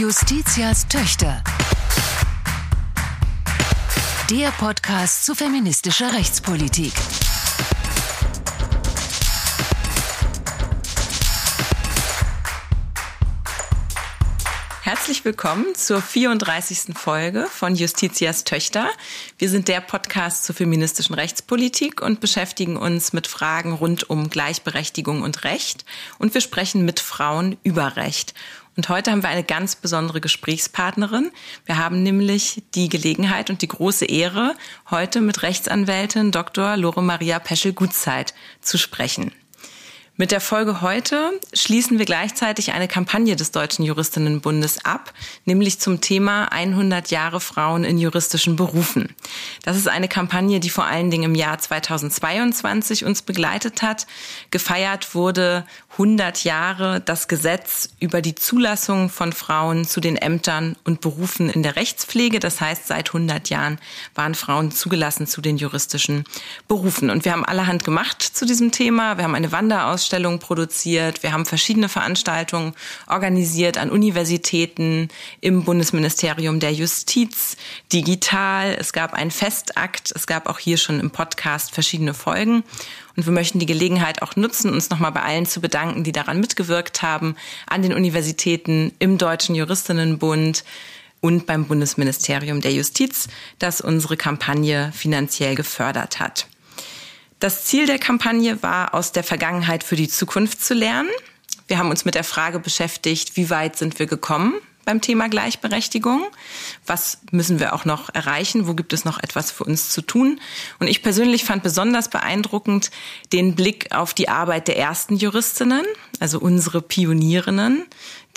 Justitias Töchter. Der Podcast zu feministischer Rechtspolitik. Herzlich willkommen zur 34. Folge von Justitias Töchter. Wir sind der Podcast zur feministischen Rechtspolitik und beschäftigen uns mit Fragen rund um Gleichberechtigung und Recht. Und wir sprechen mit Frauen über Recht. Und heute haben wir eine ganz besondere Gesprächspartnerin. Wir haben nämlich die Gelegenheit und die große Ehre, heute mit Rechtsanwältin Dr. Lore Maria Peschel-Gutzeit zu sprechen. Mit der Folge heute schließen wir gleichzeitig eine Kampagne des Deutschen Juristinnenbundes ab, nämlich zum Thema 100 Jahre Frauen in juristischen Berufen. Das ist eine Kampagne, die vor allen Dingen im Jahr 2022 uns begleitet hat. Gefeiert wurde 100 Jahre das Gesetz über die Zulassung von Frauen zu den Ämtern und Berufen in der Rechtspflege. Das heißt, seit 100 Jahren waren Frauen zugelassen zu den juristischen Berufen. Und wir haben allerhand gemacht zu diesem Thema. Wir haben eine Wanderausstellung Ausstellungen produziert. Wir haben verschiedene Veranstaltungen organisiert an Universitäten, im Bundesministerium der Justiz, digital. Es gab einen Festakt. Es gab auch hier schon im Podcast verschiedene Folgen. Und wir möchten die Gelegenheit auch nutzen, uns nochmal bei allen zu bedanken, die daran mitgewirkt haben, an den Universitäten, im Deutschen Juristinnenbund, und beim Bundesministerium der Justiz, das unsere Kampagne finanziell gefördert hat. Das Ziel der Kampagne war, aus der Vergangenheit für die Zukunft zu lernen. Wir haben uns mit der Frage beschäftigt, wie weit sind wir gekommen beim Thema Gleichberechtigung? Was müssen wir auch noch erreichen? Wo gibt es noch etwas für uns zu tun? Und ich persönlich fand besonders beeindruckend den Blick auf die Arbeit der ersten Juristinnen, also unsere Pionierinnen,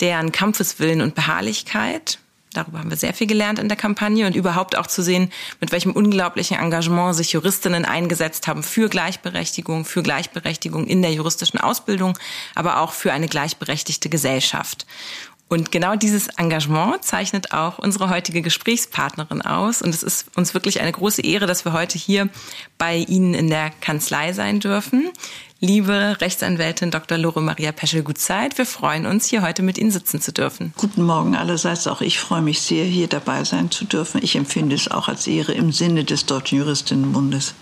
deren Kampfeswillen und Beharrlichkeit Darüber haben wir sehr viel gelernt in der Kampagne und überhaupt auch zu sehen, mit welchem unglaublichen Engagement sich Juristinnen eingesetzt haben für Gleichberechtigung, für Gleichberechtigung in der juristischen Ausbildung, aber auch für eine gleichberechtigte Gesellschaft. Und genau dieses Engagement zeichnet auch unsere heutige Gesprächspartnerin aus. Und es ist uns wirklich eine große Ehre, dass wir heute hier bei Ihnen in der Kanzlei sein dürfen. Liebe Rechtsanwältin Dr. Lore Maria Peschel-Gutzeit, wir freuen uns, hier heute mit Ihnen sitzen zu dürfen. Guten Morgen allerseits. Auch ich freue mich sehr, hier dabei sein zu dürfen. Ich empfinde es auch als Ehre im Sinne des Deutschen Juristinnenbundes.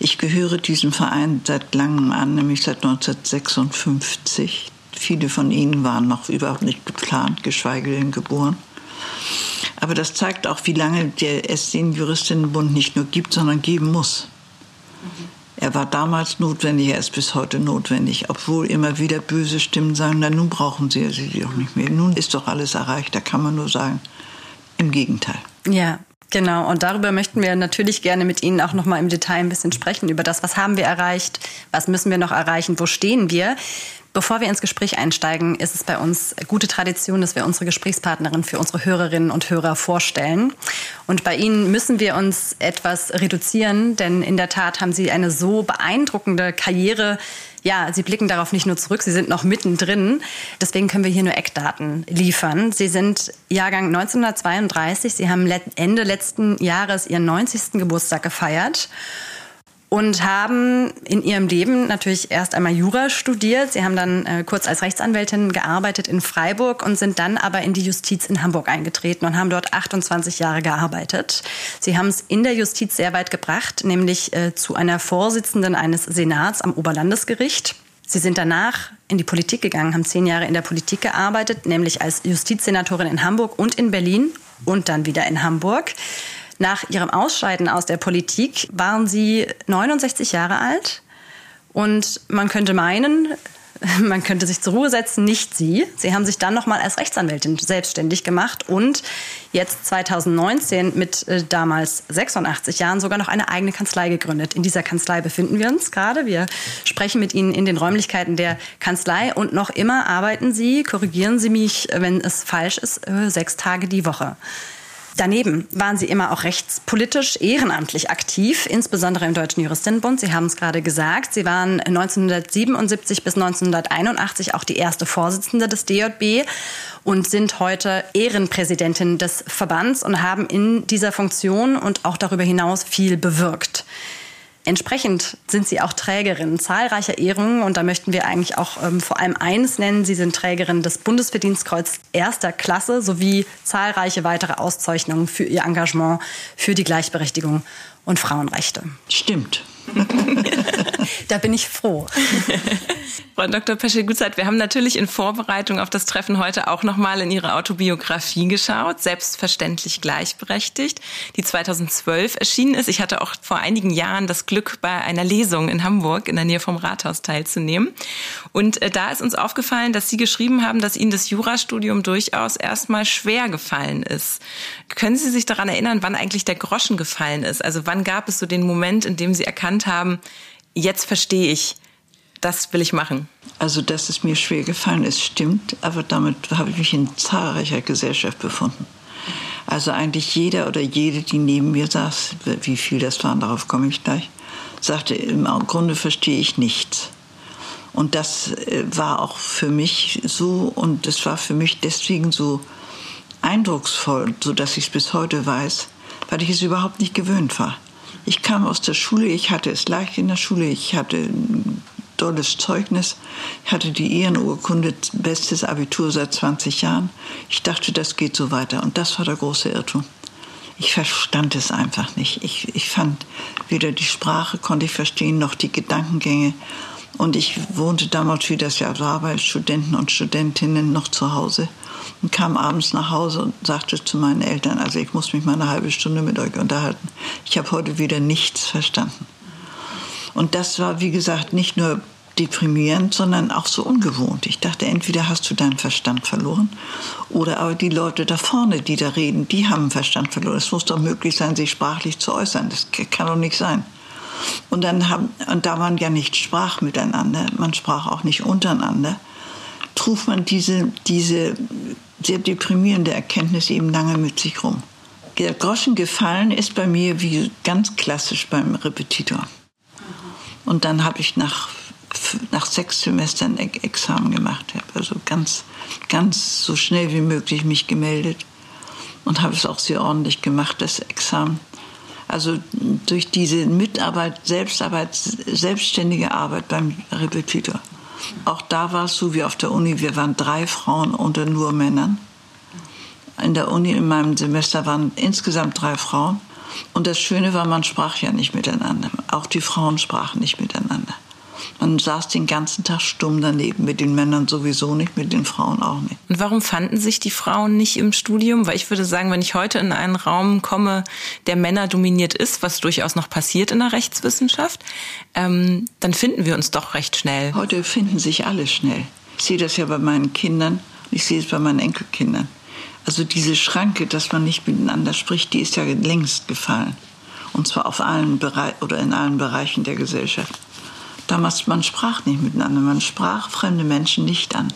Ich gehöre diesem Verein seit langem an, nämlich seit 1956. Viele von Ihnen waren noch überhaupt nicht geplant, geschweige denn geboren. Aber das zeigt auch, wie lange es den Juristinnenbund nicht nur gibt, sondern geben muss. Mhm. Er war damals notwendig, er ist bis heute notwendig, obwohl immer wieder böse Stimmen sagen, na nun brauchen Sie sie doch nicht mehr. Nun ist doch alles erreicht. Da kann man nur sagen, im Gegenteil. Ja, Genau, und darüber möchten wir natürlich gerne mit Ihnen auch nochmal im Detail ein bisschen sprechen, über das, was haben wir erreicht, was müssen wir noch erreichen, wo stehen wir. Bevor wir ins Gespräch einsteigen, ist es bei uns gute Tradition, dass wir unsere Gesprächspartnerin für unsere Hörerinnen und Hörer vorstellen. Und bei Ihnen müssen wir uns etwas reduzieren, denn in der Tat haben Sie eine so beeindruckende Karriere. Ja, Sie blicken darauf nicht nur zurück, Sie sind noch mittendrin. Deswegen können wir hier nur Eckdaten liefern. Sie sind Jahrgang 1932. Sie haben Ende letzten Jahres Ihren 90. Geburtstag gefeiert und haben in ihrem Leben natürlich erst einmal Jura studiert. Sie haben dann äh, kurz als Rechtsanwältin gearbeitet in Freiburg und sind dann aber in die Justiz in Hamburg eingetreten und haben dort 28 Jahre gearbeitet. Sie haben es in der Justiz sehr weit gebracht, nämlich äh, zu einer Vorsitzenden eines Senats am Oberlandesgericht. Sie sind danach in die Politik gegangen, haben zehn Jahre in der Politik gearbeitet, nämlich als Justizsenatorin in Hamburg und in Berlin und dann wieder in Hamburg. Nach ihrem Ausscheiden aus der Politik waren sie 69 Jahre alt. Und man könnte meinen, man könnte sich zur Ruhe setzen, nicht sie. Sie haben sich dann nochmal als Rechtsanwältin selbstständig gemacht und jetzt 2019 mit äh, damals 86 Jahren sogar noch eine eigene Kanzlei gegründet. In dieser Kanzlei befinden wir uns gerade. Wir sprechen mit Ihnen in den Räumlichkeiten der Kanzlei und noch immer arbeiten Sie, korrigieren Sie mich, wenn es falsch ist, äh, sechs Tage die Woche. Daneben waren Sie immer auch rechtspolitisch ehrenamtlich aktiv, insbesondere im Deutschen Juristinnenbund. Sie haben es gerade gesagt. Sie waren 1977 bis 1981 auch die erste Vorsitzende des DJB und sind heute Ehrenpräsidentin des Verbands und haben in dieser Funktion und auch darüber hinaus viel bewirkt. Entsprechend sind sie auch Trägerin zahlreicher Ehrungen und da möchten wir eigentlich auch ähm, vor allem eines nennen. Sie sind Trägerin des Bundesverdienstkreuz erster Klasse sowie zahlreiche weitere Auszeichnungen für ihr Engagement für die Gleichberechtigung und Frauenrechte. Stimmt. Da bin ich froh. Frau Dr. Peschel-Gutzeit, wir haben natürlich in Vorbereitung auf das Treffen heute auch nochmal in Ihre Autobiografie geschaut, selbstverständlich gleichberechtigt, die 2012 erschienen ist. Ich hatte auch vor einigen Jahren das Glück, bei einer Lesung in Hamburg in der Nähe vom Rathaus teilzunehmen. Und äh, da ist uns aufgefallen, dass Sie geschrieben haben, dass Ihnen das Jurastudium durchaus erstmal schwer gefallen ist. Können Sie sich daran erinnern, wann eigentlich der Groschen gefallen ist? Also wann gab es so den Moment, in dem Sie erkannt haben, jetzt verstehe ich, das will ich machen? Also, dass es mir schwer gefallen ist, stimmt, aber damit habe ich mich in zahlreicher Gesellschaft befunden. Also eigentlich jeder oder jede, die neben mir saß, wie viel das waren, darauf komme ich gleich, sagte, im Grunde verstehe ich nichts. Und das äh, war auch für mich so und es war für mich deswegen so eindrucksvoll, so dass ich es bis heute weiß, weil ich es überhaupt nicht gewöhnt war. Ich kam aus der Schule, ich hatte es leicht in der Schule, ich hatte tolles Zeugnis. Ich hatte die Ehrenurkunde, bestes Abitur seit 20 Jahren. Ich dachte, das geht so weiter. Und das war der große Irrtum. Ich verstand es einfach nicht. Ich, ich fand weder die Sprache konnte ich verstehen, noch die Gedankengänge. Und ich wohnte damals, wie das ja war, bei Studenten und Studentinnen noch zu Hause und kam abends nach Hause und sagte zu meinen Eltern, also ich muss mich mal eine halbe Stunde mit euch unterhalten. Ich habe heute wieder nichts verstanden. Und das war, wie gesagt, nicht nur deprimierend, sondern auch so ungewohnt. Ich dachte, entweder hast du deinen Verstand verloren oder aber die Leute da vorne, die da reden, die haben Verstand verloren. Es muss doch möglich sein, sich sprachlich zu äußern. Das kann doch nicht sein. Und dann haben, und da man ja nicht sprach miteinander, man sprach auch nicht untereinander, trug man diese, diese sehr deprimierende Erkenntnis eben lange mit sich rum. Der Groschen gefallen ist bei mir wie ganz klassisch beim Repetitor. Und dann habe ich nach, nach sechs Semestern Examen gemacht. Habe also ganz, ganz so schnell wie möglich mich gemeldet und habe es auch sehr ordentlich gemacht, das Examen. Also durch diese Mitarbeit, Selbstarbeit, selbstständige Arbeit beim Repetitor. Auch da war es so wie auf der Uni, wir waren drei Frauen unter nur Männern. In der Uni in meinem Semester waren insgesamt drei Frauen. Und das Schöne war, man sprach ja nicht miteinander. Auch die Frauen sprachen nicht miteinander. Man saß den ganzen Tag stumm daneben, mit den Männern sowieso nicht, mit den Frauen auch nicht. Und warum fanden sich die Frauen nicht im Studium? Weil ich würde sagen, wenn ich heute in einen Raum komme, der Männer dominiert ist, was durchaus noch passiert in der Rechtswissenschaft, ähm, dann finden wir uns doch recht schnell. Heute finden sich alle schnell. Ich sehe das ja bei meinen Kindern, ich sehe es bei meinen Enkelkindern. Also diese Schranke, dass man nicht miteinander spricht, die ist ja längst gefallen. Und zwar auf allen Bereich oder in allen Bereichen der Gesellschaft. Damals, man sprach nicht miteinander, man sprach fremde Menschen nicht an.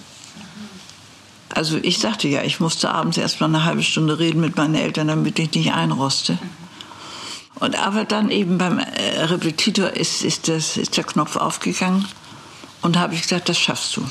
Also ich sagte ja, ich musste abends erst mal eine halbe Stunde reden mit meinen Eltern, damit ich nicht einroste. Und aber dann eben beim äh, Repetitor ist, ist, das, ist der Knopf aufgegangen und habe ich gesagt, das schaffst du.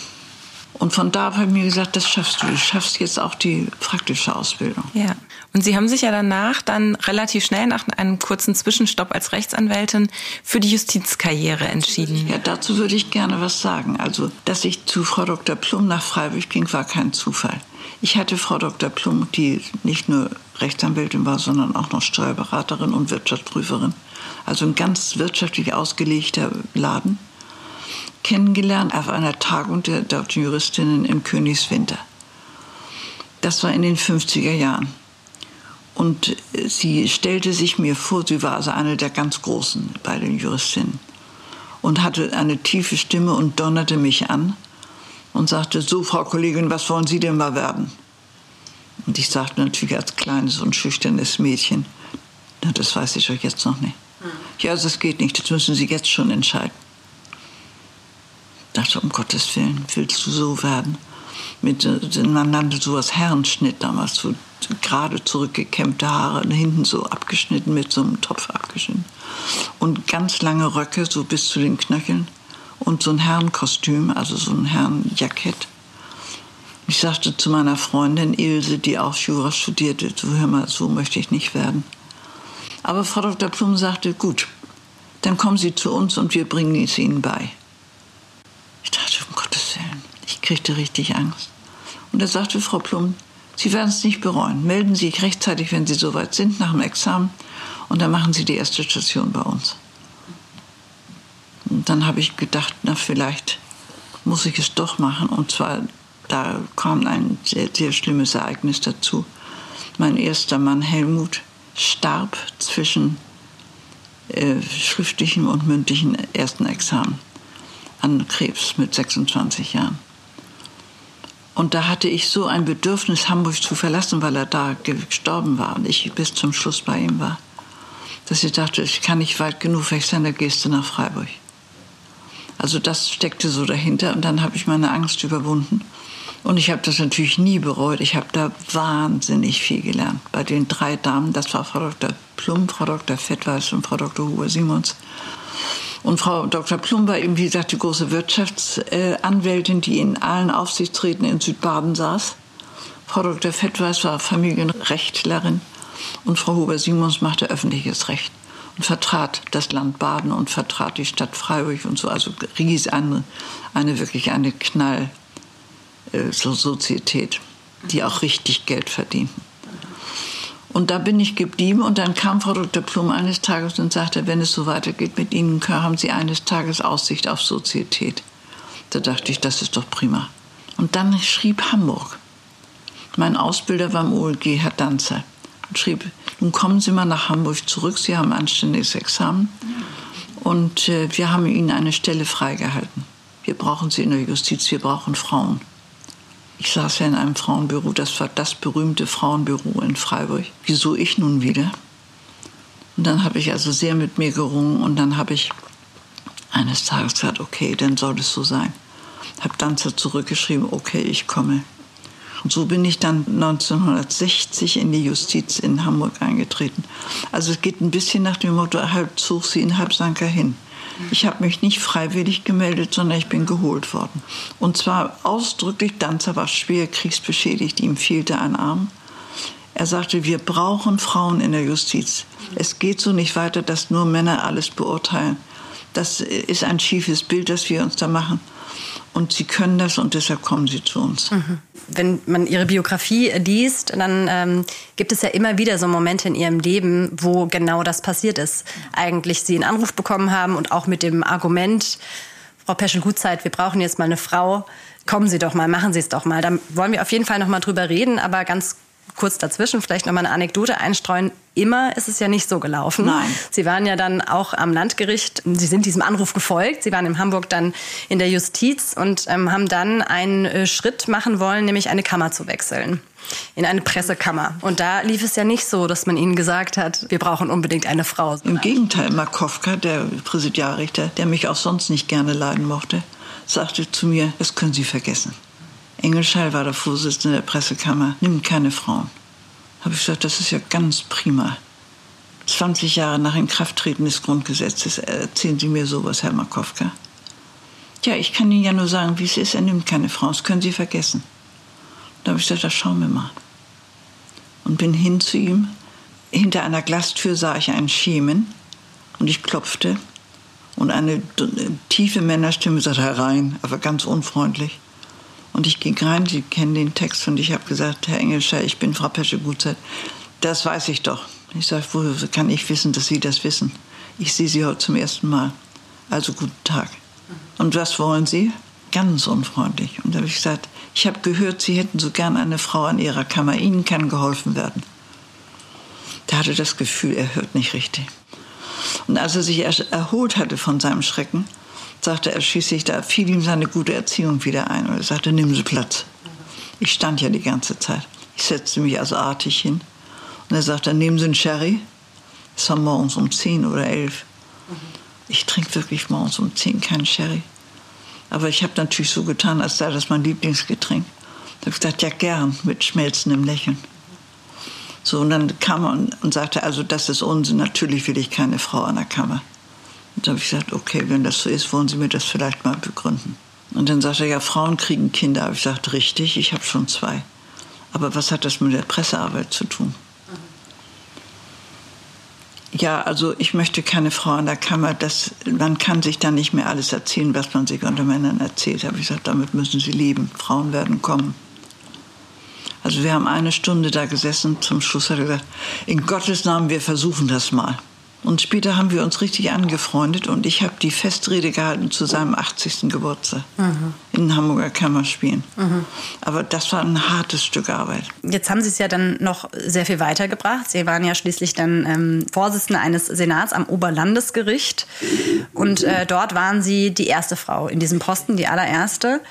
Und von da habe ich mir gesagt, das schaffst du. Du schaffst jetzt auch die praktische Ausbildung. Ja. Und Sie haben sich ja danach dann relativ schnell nach einem kurzen Zwischenstopp als Rechtsanwältin für die Justizkarriere entschieden. Ja, dazu würde ich gerne was sagen. Also, dass ich zu Frau Dr. Plum nach Freiburg ging, war kein Zufall. Ich hatte Frau Dr. Plum, die nicht nur Rechtsanwältin war, sondern auch noch Steuerberaterin und Wirtschaftsprüferin. Also ein ganz wirtschaftlich ausgelegter Laden kennengelernt auf einer Tagung der deutschen Juristinnen im Königswinter. Das war in den 50er Jahren. Und sie stellte sich mir vor, sie war also eine der ganz Großen bei den Juristinnen und hatte eine tiefe Stimme und donnerte mich an und sagte, so Frau Kollegin, was wollen Sie denn mal werden? Und ich sagte natürlich als kleines und schüchternes Mädchen, na, das weiß ich doch jetzt noch nicht. Hm. Ja, also es geht nicht, das müssen Sie jetzt schon entscheiden dachte, um Gottes Willen, willst du so werden? Mit, äh, man nannte sowas Herrenschnitt damals, so gerade zurückgekämmte Haare, hinten so abgeschnitten, mit so einem Topf abgeschnitten. Und ganz lange Röcke, so bis zu den Knöcheln. Und so ein Herrenkostüm, also so ein Herrenjackett. Ich sagte zu meiner Freundin Ilse, die auch Jura studierte, so hör mal, so möchte ich nicht werden. Aber Frau Dr. Plum sagte, gut, dann kommen Sie zu uns und wir bringen es Ihnen bei. Ich dachte, um Gottes Willen, ich kriegte richtig Angst. Und da sagte Frau Plum, Sie werden es nicht bereuen. Melden Sie sich rechtzeitig, wenn Sie soweit sind, nach dem Examen. Und dann machen Sie die erste Station bei uns. Und dann habe ich gedacht, na vielleicht muss ich es doch machen. Und zwar, da kam ein sehr, sehr schlimmes Ereignis dazu. Mein erster Mann Helmut starb zwischen äh, schriftlichem und mündlichem ersten Examen an Krebs mit 26 Jahren. Und da hatte ich so ein Bedürfnis, Hamburg zu verlassen, weil er da gestorben war und ich bis zum Schluss bei ihm war, dass ich dachte, ich kann nicht weit genug weg sein, da gehst du nach Freiburg. Also das steckte so dahinter und dann habe ich meine Angst überwunden. Und ich habe das natürlich nie bereut. Ich habe da wahnsinnig viel gelernt. Bei den drei Damen, das war Frau Dr. Plum, Frau Dr. Fettweiß und Frau Dr. Huber-Simons. Und Frau Dr. Plum war eben, wie gesagt, die große Wirtschaftsanwältin, die in allen Aufsichtsräten in Südbaden saß. Frau Dr. Fettweiß war Familienrechtlerin und Frau Huber-Simons machte öffentliches Recht und vertrat das Land Baden und vertrat die Stadt Freiburg und so. Also ries eine, eine wirklich eine Knall äh, die auch richtig Geld verdienten. Und da bin ich geblieben und dann kam Frau Dr. Plum eines Tages und sagte, wenn es so weitergeht mit Ihnen, haben Sie eines Tages Aussicht auf Sozietät. Da dachte ich, das ist doch prima. Und dann schrieb Hamburg. Mein Ausbilder war im OLG, Herr Danzer, und schrieb, nun kommen Sie mal nach Hamburg zurück, Sie haben ein anständiges Examen und äh, wir haben Ihnen eine Stelle freigehalten. Wir brauchen Sie in der Justiz, wir brauchen Frauen. Ich saß ja in einem Frauenbüro, das war das berühmte Frauenbüro in Freiburg. Wieso ich nun wieder? Und dann habe ich also sehr mit mir gerungen und dann habe ich eines Tages gesagt, okay, dann soll es so sein. Habe dann zurückgeschrieben, okay, ich komme. Und so bin ich dann 1960 in die Justiz in Hamburg eingetreten. Also es geht ein bisschen nach dem Motto, halb zog sie in, halb sank hin. Ich habe mich nicht freiwillig gemeldet, sondern ich bin geholt worden. Und zwar ausdrücklich, Danzer war schwer kriegsbeschädigt, ihm fehlte ein Arm. Er sagte, wir brauchen Frauen in der Justiz. Es geht so nicht weiter, dass nur Männer alles beurteilen. Das ist ein schiefes Bild, das wir uns da machen. Und sie können das und deshalb kommen sie zu uns. Mhm. Wenn man ihre Biografie liest, dann ähm, gibt es ja immer wieder so Momente in ihrem Leben, wo genau das passiert ist. Eigentlich sie einen Anruf bekommen haben und auch mit dem Argument, Frau Peschel-Gutzeit, wir brauchen jetzt mal eine Frau. Kommen Sie doch mal, machen Sie es doch mal. Da wollen wir auf jeden Fall noch mal drüber reden, aber ganz kurz dazwischen vielleicht noch mal eine Anekdote einstreuen. Immer ist es ja nicht so gelaufen. Nein. Sie waren ja dann auch am Landgericht. Sie sind diesem Anruf gefolgt. Sie waren in Hamburg dann in der Justiz und ähm, haben dann einen äh, Schritt machen wollen, nämlich eine Kammer zu wechseln in eine Pressekammer. Und da lief es ja nicht so, dass man ihnen gesagt hat, wir brauchen unbedingt eine Frau. Im Gegenteil, Markowka, der Präsidialrichter, der mich auch sonst nicht gerne leiden mochte, sagte zu mir, das können Sie vergessen. Engelschall war der Vorsitzende der Pressekammer, nimmt keine Frauen. Habe ich gesagt, das ist ja ganz prima. 20 Jahre nach Inkrafttreten des Grundgesetzes erzählen Sie mir sowas, Herr Markowka. Ja, ich kann Ihnen ja nur sagen, wie es ist. Er nimmt keine Frauen. Das können Sie vergessen. Da habe ich gesagt, das schauen wir mal. Und bin hin zu ihm. Hinter einer Glastür sah ich einen Schemen und ich klopfte. Und eine tiefe Männerstimme sagte herein, aber ganz unfreundlich. Und ich ging rein, Sie kennen den Text, und ich habe gesagt, Herr Engelscher, ich bin Frau Pesche-Gutzeit. Das weiß ich doch. Ich sage, woher kann ich wissen, dass Sie das wissen? Ich sehe Sie heute zum ersten Mal. Also guten Tag. Und was wollen Sie? Ganz unfreundlich. Und da habe ich gesagt, ich habe gehört, Sie hätten so gern eine Frau an Ihrer Kammer. Ihnen kann geholfen werden. Der hatte das Gefühl, er hört nicht richtig. Und als er sich erholt hatte von seinem Schrecken, sagte er schließlich, da fiel ihm seine gute Erziehung wieder ein. Und er sagte, nimm Sie Platz. Ich stand ja die ganze Zeit. Ich setzte mich also artig hin. Und er sagte, nehmen Sie einen Sherry. Es war morgens um zehn oder elf. Ich trinke wirklich morgens um zehn keinen Sherry. Aber ich habe natürlich so getan, als sei das mein Lieblingsgetränk. Da habe ich gesagt, ja gern, mit schmelzendem Lächeln. So, und dann kam er und sagte, also das ist Unsinn, natürlich will ich keine Frau an der Kammer. Und da habe ich gesagt, okay, wenn das so ist, wollen Sie mir das vielleicht mal begründen. Und dann sagte er, ja, Frauen kriegen Kinder. Habe ich gesagt, richtig, ich habe schon zwei. Aber was hat das mit der Pressearbeit zu tun? Ja, also ich möchte keine Frau in der Kammer. Das, man kann sich da nicht mehr alles erzählen, was man sich unter Männern erzählt. Habe ich gesagt, damit müssen sie leben. Frauen werden kommen. Also wir haben eine Stunde da gesessen. Zum Schluss hat er gesagt, in Gottes Namen, wir versuchen das mal. Und später haben wir uns richtig angefreundet und ich habe die Festrede gehalten zu seinem 80. Geburtstag mhm. in den Hamburger Kammerspielen. Mhm. Aber das war ein hartes Stück Arbeit. Jetzt haben Sie es ja dann noch sehr viel weitergebracht. Sie waren ja schließlich dann ähm, Vorsitzende eines Senats am Oberlandesgericht und äh, dort waren Sie die erste Frau in diesem Posten, die allererste.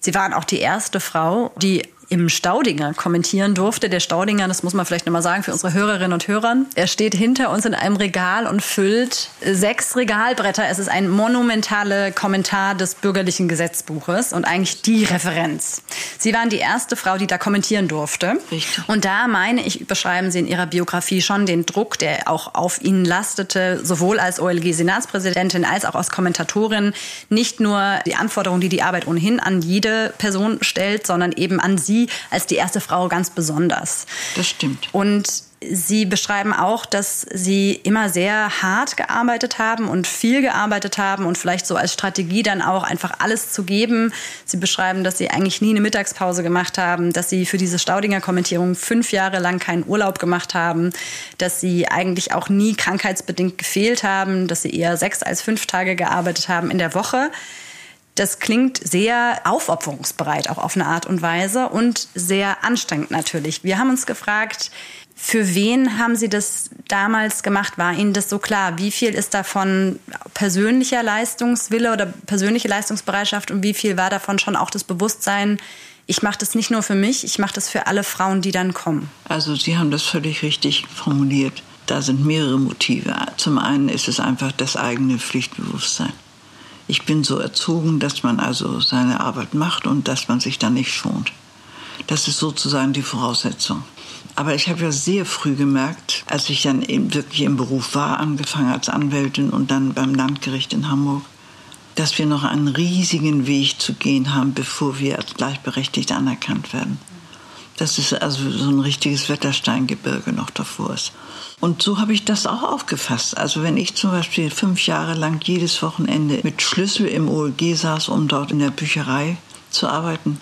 Sie waren auch die erste Frau, die im Staudinger kommentieren durfte. Der Staudinger, das muss man vielleicht nochmal sagen für unsere Hörerinnen und Hörer, er steht hinter uns in einem Regal und füllt sechs Regalbretter. Es ist ein monumentaler Kommentar des bürgerlichen Gesetzbuches und eigentlich die Referenz. Sie waren die erste Frau, die da kommentieren durfte. Richtig. Und da meine ich, beschreiben Sie in Ihrer Biografie schon den Druck, der auch auf Ihnen lastete, sowohl als OLG-Senatspräsidentin als auch als Kommentatorin. Nicht nur die Anforderungen, die die Arbeit ohnehin an jede Person stellt, sondern eben an Sie Sie als die erste Frau ganz besonders. Das stimmt. Und Sie beschreiben auch, dass Sie immer sehr hart gearbeitet haben und viel gearbeitet haben und vielleicht so als Strategie dann auch einfach alles zu geben. Sie beschreiben, dass Sie eigentlich nie eine Mittagspause gemacht haben, dass Sie für diese Staudinger Kommentierung fünf Jahre lang keinen Urlaub gemacht haben, dass Sie eigentlich auch nie krankheitsbedingt gefehlt haben, dass Sie eher sechs als fünf Tage gearbeitet haben in der Woche. Das klingt sehr aufopferungsbereit, auch auf eine Art und Weise und sehr anstrengend natürlich. Wir haben uns gefragt, für wen haben Sie das damals gemacht? War Ihnen das so klar? Wie viel ist davon persönlicher Leistungswille oder persönliche Leistungsbereitschaft und wie viel war davon schon auch das Bewusstsein, ich mache das nicht nur für mich, ich mache das für alle Frauen, die dann kommen? Also Sie haben das völlig richtig formuliert. Da sind mehrere Motive. Zum einen ist es einfach das eigene Pflichtbewusstsein. Ich bin so erzogen, dass man also seine Arbeit macht und dass man sich dann nicht schont. Das ist sozusagen die Voraussetzung. Aber ich habe ja sehr früh gemerkt, als ich dann eben wirklich im Beruf war, angefangen als Anwältin und dann beim Landgericht in Hamburg, dass wir noch einen riesigen Weg zu gehen haben, bevor wir als gleichberechtigt anerkannt werden. Dass es also so ein richtiges Wettersteingebirge noch davor ist. Und so habe ich das auch aufgefasst. Also wenn ich zum Beispiel fünf Jahre lang jedes Wochenende mit Schlüssel im OLG saß, um dort in der Bücherei zu arbeiten,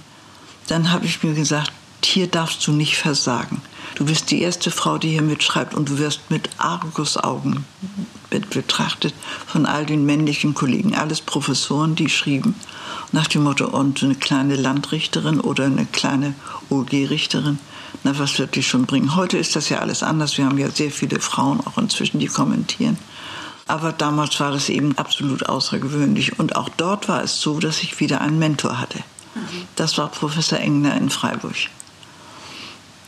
dann habe ich mir gesagt, hier darfst du nicht versagen. Du bist die erste Frau, die hier mitschreibt und du wirst mit Argusaugen betrachtet von all den männlichen Kollegen, alles Professoren, die schrieben nach dem Motto, und eine kleine Landrichterin oder eine kleine OG-Richterin, na, was wird die schon bringen? Heute ist das ja alles anders. Wir haben ja sehr viele Frauen auch inzwischen, die kommentieren. Aber damals war das eben absolut außergewöhnlich. Und auch dort war es so, dass ich wieder einen Mentor hatte. Das war Professor Engner in Freiburg.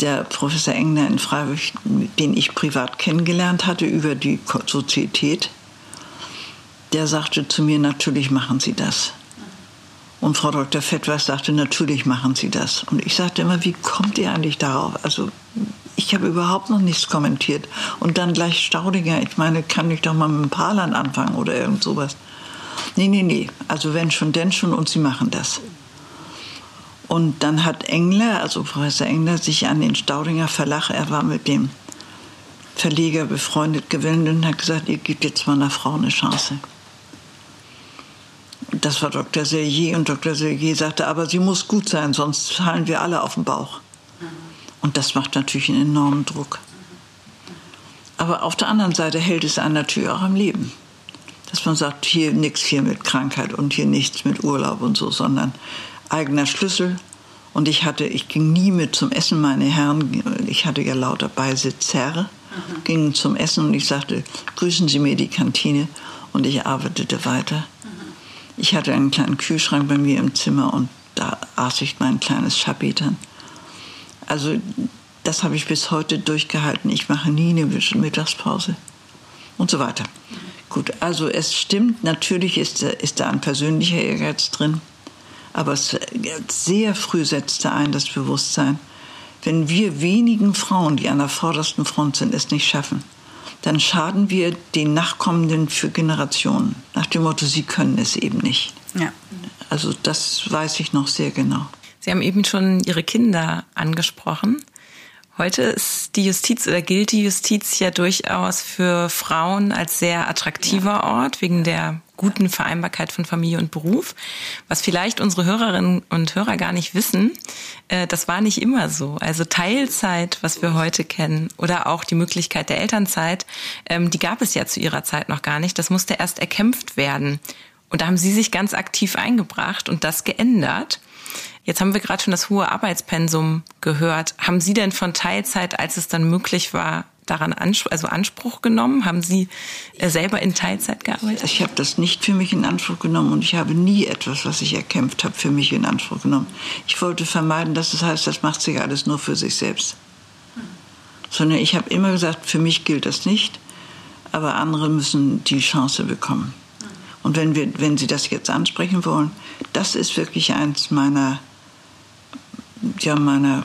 Der Professor Engner in Freiburg, den ich privat kennengelernt hatte über die Sozietät, der sagte zu mir, natürlich machen Sie das. Und Frau Dr. Fettweiß sagte, natürlich machen Sie das. Und ich sagte immer, wie kommt ihr eigentlich darauf? Also ich habe überhaupt noch nichts kommentiert. Und dann gleich Staudinger, ich meine, kann ich doch mal mit dem Paarland anfangen oder irgend sowas. Nee, nee, nee. Also wenn schon, denn schon und Sie machen das. Und dann hat Engler, also Professor Engler, sich an den Staudinger Verlag, er war mit dem Verleger befreundet, gewendet und hat gesagt, ihr gebt jetzt meiner Frau eine Chance. Das war Dr. Sellier und Dr. Sellier sagte, aber sie muss gut sein, sonst fallen wir alle auf den Bauch. Und das macht natürlich einen enormen Druck. Aber auf der anderen Seite hält es einen natürlich auch am Leben. Dass man sagt, hier nichts hier mit Krankheit und hier nichts mit Urlaub und so, sondern eigener Schlüssel. Und ich hatte, ich ging nie mit zum Essen, meine Herren, ich hatte ja lauter Beisitzer, gingen zum Essen und ich sagte, grüßen Sie mir die Kantine und ich arbeitete weiter. Ich hatte einen kleinen Kühlschrank bei mir im Zimmer und da aß ich mein kleines Schabetern. Also das habe ich bis heute durchgehalten. Ich mache nie eine Mittagspause und so weiter. Gut, also es stimmt, natürlich ist, ist da ein persönlicher Ehrgeiz drin, aber es, sehr früh setzte ein das Bewusstsein, wenn wir wenigen Frauen, die an der vordersten Front sind, es nicht schaffen, dann schaden wir den Nachkommenden für Generationen. Nach dem Motto, sie können es eben nicht. Ja. Also das weiß ich noch sehr genau. Sie haben eben schon Ihre Kinder angesprochen. Heute ist die Justiz oder gilt die Justiz ja durchaus für Frauen als sehr attraktiver Ort wegen der guten Vereinbarkeit von Familie und Beruf. Was vielleicht unsere Hörerinnen und Hörer gar nicht wissen, äh, das war nicht immer so. Also Teilzeit, was wir heute kennen, oder auch die Möglichkeit der Elternzeit, ähm, die gab es ja zu ihrer Zeit noch gar nicht. Das musste erst erkämpft werden. Und da haben Sie sich ganz aktiv eingebracht und das geändert. Jetzt haben wir gerade schon das hohe Arbeitspensum gehört. Haben Sie denn von Teilzeit, als es dann möglich war, daran Anspruch, also Anspruch genommen? Haben Sie äh, selber in Teilzeit gearbeitet? Ich habe das nicht für mich in Anspruch genommen und ich habe nie etwas, was ich erkämpft habe, für mich in Anspruch genommen. Ich wollte vermeiden, dass es heißt, das macht sich alles nur für sich selbst. Sondern ich habe immer gesagt, für mich gilt das nicht, aber andere müssen die Chance bekommen. Und wenn, wir, wenn Sie das jetzt ansprechen wollen, das ist wirklich eins meiner ja, meiner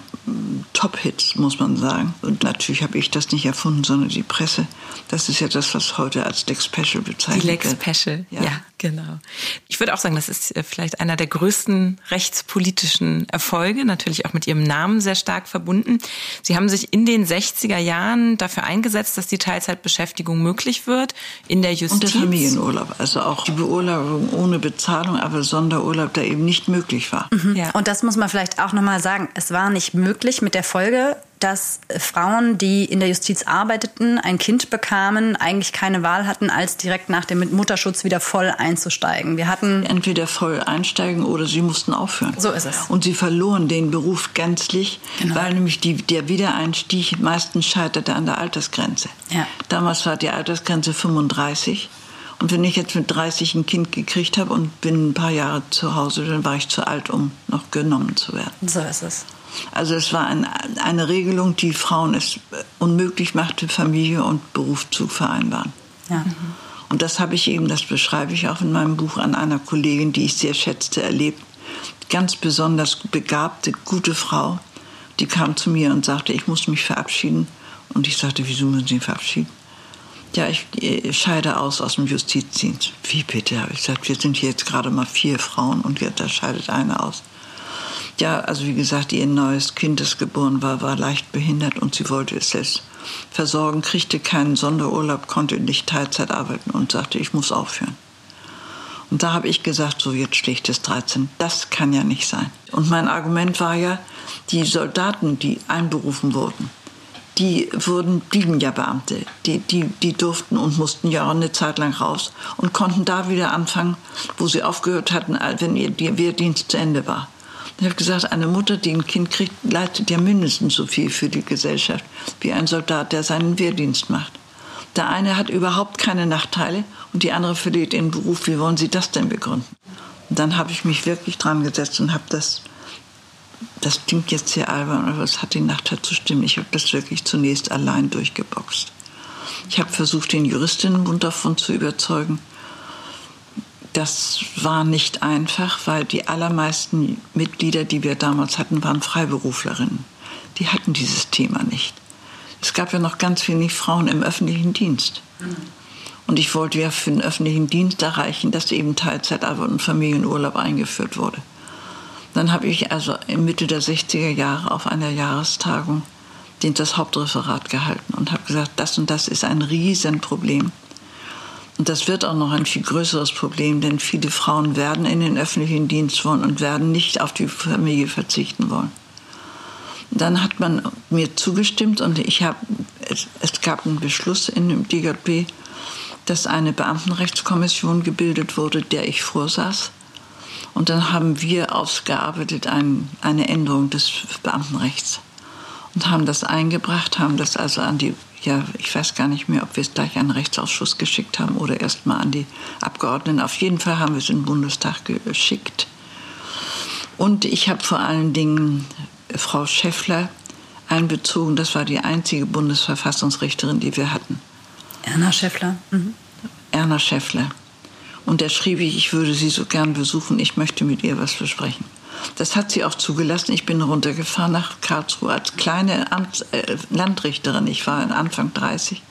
Top-Hits, muss man sagen. Und natürlich habe ich das nicht erfunden, sondern die Presse. Das ist ja das, was heute als Lex Special bezeichnet wird. Die Lex Special, ja. ja. genau. Ich würde auch sagen, das ist äh, vielleicht einer der größten rechtspolitischen Erfolge, natürlich auch mit Ihrem Namen sehr stark verbunden. Sie haben sich in den 60er Jahren dafür eingesetzt, dass die Teilzeitbeschäftigung möglich wird in der Justiz. Und der Familienurlaub, also auch die Beurlaubung ohne Bezahlung, aber Sonderurlaub, der eben nicht möglich war. Mhm. Ja. Und das muss man vielleicht auch nochmal sagen. Es war nicht möglich mit der Folge, dass Frauen, die in der Justiz arbeiteten, ein Kind bekamen, eigentlich keine Wahl hatten, als direkt nach dem Mutterschutz wieder voll einzusteigen. Wir hatten entweder voll einsteigen oder sie mussten aufhören. So ist es. Und sie verloren den Beruf gänzlich, genau. weil nämlich die, der Wiedereinstieg meistens scheiterte an der Altersgrenze. Ja. Damals war die Altersgrenze 35. Und wenn ich jetzt mit 30 ein Kind gekriegt habe und bin ein paar Jahre zu Hause, dann war ich zu alt, um noch genommen zu werden. So ist es. Also es war ein, eine Regelung, die Frauen es unmöglich machte, Familie und Beruf zu vereinbaren. Ja. Und das habe ich eben, das beschreibe ich auch in meinem Buch, an einer Kollegin, die ich sehr schätzte, erlebt. Ganz besonders begabte, gute Frau, die kam zu mir und sagte, ich muss mich verabschieden. Und ich sagte, wieso müssen Sie verabschieden? Ja, ich, ich scheide aus aus dem Justizdienst. Wie bitte? Habe ich gesagt, wir sind hier jetzt gerade mal vier Frauen und da scheidet eine aus. Ja, also wie gesagt, ihr neues Kind, das geboren war, war leicht behindert und sie wollte es selbst versorgen, kriegte keinen Sonderurlaub, konnte nicht Teilzeit arbeiten und sagte, ich muss aufhören. Und da habe ich gesagt, so jetzt schlägt es 13. Das kann ja nicht sein. Und mein Argument war ja, die Soldaten, die einberufen wurden, die wurden, blieben ja Beamte. Die, die, die durften und mussten ja auch eine Zeit lang raus und konnten da wieder anfangen, wo sie aufgehört hatten, wenn ihr Wehrdienst zu Ende war. Ich habe gesagt, eine Mutter, die ein Kind kriegt, leistet ja mindestens so viel für die Gesellschaft wie ein Soldat, der seinen Wehrdienst macht. Der eine hat überhaupt keine Nachteile und die andere verliert ihren Beruf. Wie wollen Sie das denn begründen? Und dann habe ich mich wirklich dran gesetzt und habe das, das klingt jetzt sehr albern, aber es hat den Nachteil zu stimmen. Ich habe das wirklich zunächst allein durchgeboxt. Ich habe versucht, den Juristinnenbund davon zu überzeugen. Das war nicht einfach, weil die allermeisten Mitglieder, die wir damals hatten, waren Freiberuflerinnen. Die hatten dieses Thema nicht. Es gab ja noch ganz wenig Frauen im öffentlichen Dienst. Und ich wollte ja für den öffentlichen Dienst erreichen, dass eben Teilzeitarbeit und Familienurlaub eingeführt wurde. Dann habe ich also in Mitte der 60er Jahre auf einer Jahrestagung das Hauptreferat gehalten und habe gesagt, das und das ist ein Riesenproblem. Und das wird auch noch ein viel größeres Problem, denn viele Frauen werden in den öffentlichen Dienst wollen und werden nicht auf die Familie verzichten wollen. Dann hat man mir zugestimmt und ich habe, es, es gab einen Beschluss in dem DJB, dass eine Beamtenrechtskommission gebildet wurde, der ich vorsaß. Und dann haben wir ausgearbeitet ein, eine Änderung des Beamtenrechts und haben das eingebracht, haben das also an die ja, ich weiß gar nicht mehr, ob wir es gleich an den Rechtsausschuss geschickt haben oder erst mal an die Abgeordneten. Auf jeden Fall haben wir es in den Bundestag geschickt. Und ich habe vor allen Dingen Frau Schäffler einbezogen. Das war die einzige Bundesverfassungsrichterin, die wir hatten. Erna Schäffler. Mhm. Erna Schäffler. Und da schrieb ich, ich würde sie so gern besuchen, ich möchte mit ihr was besprechen. Das hat sie auch zugelassen. Ich bin runtergefahren nach Karlsruhe als kleine Amts äh, Landrichterin. Ich war Anfang 30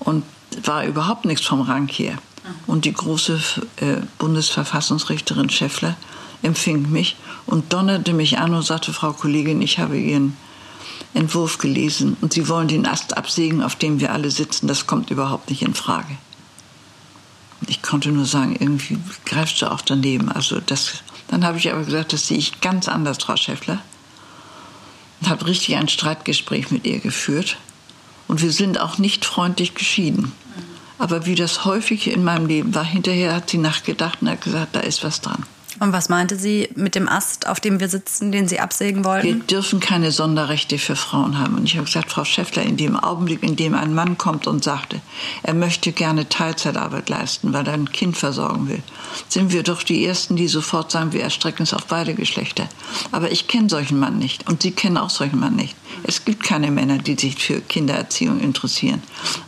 und war überhaupt nichts vom Rang her. Und die große äh, Bundesverfassungsrichterin Schäffler empfing mich und donnerte mich an und sagte, Frau Kollegin, ich habe Ihren Entwurf gelesen und Sie wollen den Ast absägen, auf dem wir alle sitzen. Das kommt überhaupt nicht in Frage. Ich konnte nur sagen, irgendwie greifst du auch daneben. Also das, dann habe ich aber gesagt, das sehe ich ganz anders, Frau Schäffler. Und habe richtig ein Streitgespräch mit ihr geführt. Und wir sind auch nicht freundlich geschieden. Aber wie das häufig in meinem Leben war, hinterher hat sie nachgedacht und hat gesagt, da ist was dran. Und was meinte sie mit dem Ast, auf dem wir sitzen, den Sie absägen wollten? Wir dürfen keine Sonderrechte für Frauen haben. Und ich habe gesagt, Frau Schäffler, in dem Augenblick, in dem ein Mann kommt und sagte, er möchte gerne Teilzeitarbeit leisten, weil er ein Kind versorgen will, sind wir doch die Ersten, die sofort sagen, wir erstrecken es auf beide Geschlechter. Aber ich kenne solchen Mann nicht. Und Sie kennen auch solchen Mann nicht. Es gibt keine Männer, die sich für Kindererziehung interessieren.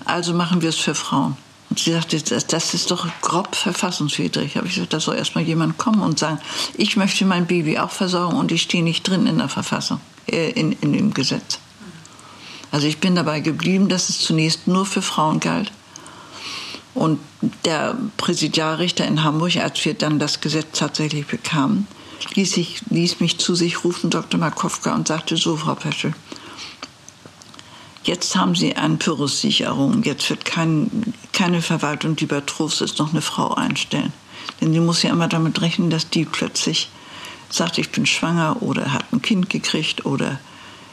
Also machen wir es für Frauen. Und sie sagte, das, ist doch grob verfassungswidrig. Habe ich gesagt, da soll erst mal jemand kommen und sagen, ich möchte mein Baby auch versorgen und ich stehe nicht drin in der Verfassung, äh, in, in dem Gesetz. Also ich bin dabei geblieben, dass es zunächst nur für Frauen galt. Und der Präsidialrichter in Hamburg, als wir dann das Gesetz tatsächlich bekamen, ließ, ich, ließ mich zu sich rufen, Dr. Markowka, und sagte so, Frau Peschel, Jetzt haben Sie eine Pyrrhussicherung. Jetzt wird kein, keine Verwaltung, die bei Trost ist, noch eine Frau einstellen. Denn sie muss ja immer damit rechnen, dass die plötzlich sagt, ich bin schwanger oder hat ein Kind gekriegt oder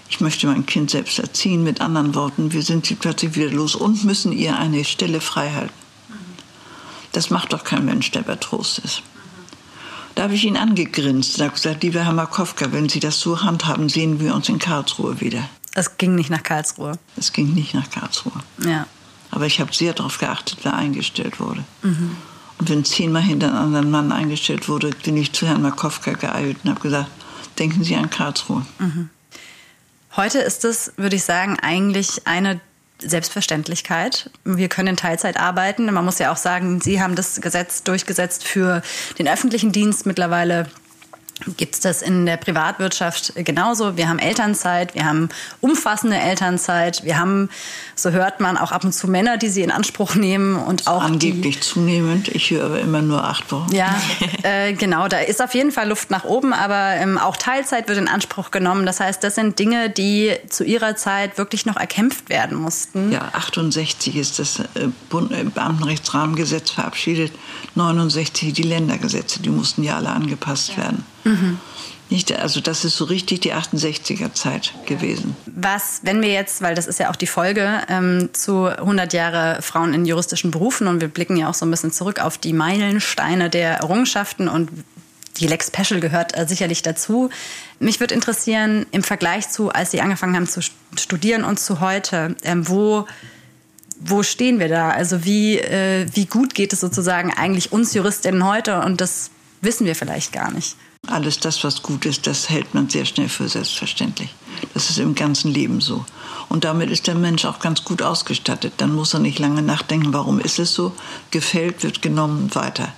ich möchte mein Kind selbst erziehen. Mit anderen Worten, wir sind sie plötzlich wieder los und müssen ihr eine Stelle freihalten. Das macht doch kein Mensch, der bei Trost ist. Da habe ich ihn angegrinst und habe gesagt, lieber Herr Markowka, wenn Sie das so handhaben, sehen wir uns in Karlsruhe wieder. Es ging nicht nach Karlsruhe. Es ging nicht nach Karlsruhe. Ja. Aber ich habe sehr darauf geachtet, wer eingestellt wurde. Mhm. Und wenn zehnmal hinter einem anderen Mann eingestellt wurde, bin ich zu Herrn Markowka geeilt und habe gesagt, denken Sie an Karlsruhe. Mhm. Heute ist es, würde ich sagen, eigentlich eine Selbstverständlichkeit. Wir können in Teilzeit arbeiten. Man muss ja auch sagen, Sie haben das Gesetz durchgesetzt für den öffentlichen Dienst. Mittlerweile gibt es das in der Privatwirtschaft genauso. Wir haben Elternzeit, wir haben umfassende Elternzeit, wir haben, so hört man, auch ab und zu Männer, die sie in Anspruch nehmen und auch angeblich die, zunehmend. Ich höre aber immer nur acht Wochen. Ja, äh, genau. Da ist auf jeden Fall Luft nach oben, aber ähm, auch Teilzeit wird in Anspruch genommen. Das heißt, das sind Dinge, die zu ihrer Zeit wirklich noch erkämpft werden mussten. Ja, 68 ist das äh, äh, Beamtenrechtsrahmengesetz verabschiedet, 69 die Ländergesetze, die mussten ja alle angepasst ja. werden. Mhm. Nicht, also das ist so richtig die 68er Zeit gewesen. Was, wenn wir jetzt, weil das ist ja auch die Folge ähm, zu 100 Jahre Frauen in juristischen Berufen und wir blicken ja auch so ein bisschen zurück auf die Meilensteine der Errungenschaften und die Lex Special gehört äh, sicherlich dazu. Mich würde interessieren, im Vergleich zu, als Sie angefangen haben zu studieren und zu heute, ähm, wo wo stehen wir da? Also wie, äh, wie gut geht es sozusagen eigentlich uns Juristinnen heute? Und das wissen wir vielleicht gar nicht. Alles das, was gut ist, das hält man sehr schnell für selbstverständlich. Das ist im ganzen Leben so. Und damit ist der Mensch auch ganz gut ausgestattet. Dann muss er nicht lange nachdenken, warum ist es so. Gefällt, wird genommen, weiter.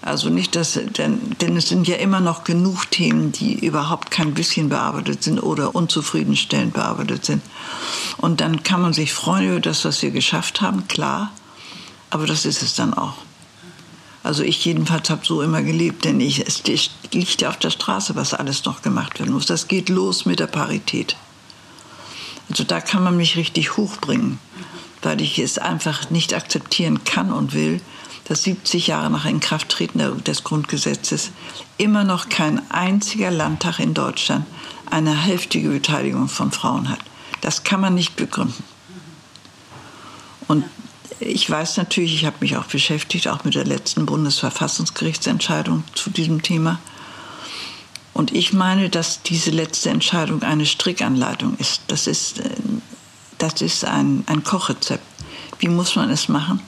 Also nicht, dass, denn, denn es sind ja immer noch genug Themen, die überhaupt kein bisschen bearbeitet sind oder unzufriedenstellend bearbeitet sind. Und dann kann man sich freuen über das, was wir geschafft haben, klar. Aber das ist es dann auch. Also ich jedenfalls habe so immer gelebt, denn ich, es liegt ja auf der Straße, was alles noch gemacht werden muss. Das geht los mit der Parität. Also da kann man mich richtig hochbringen, weil ich es einfach nicht akzeptieren kann und will, dass 70 Jahre nach Inkrafttreten des Grundgesetzes immer noch kein einziger Landtag in Deutschland eine heftige Beteiligung von Frauen hat. Das kann man nicht begründen. Und ich weiß natürlich, ich habe mich auch beschäftigt, auch mit der letzten Bundesverfassungsgerichtsentscheidung zu diesem Thema. Und ich meine, dass diese letzte Entscheidung eine Strickanleitung ist. Das ist, äh, das ist ein, ein Kochrezept. Wie muss man es machen?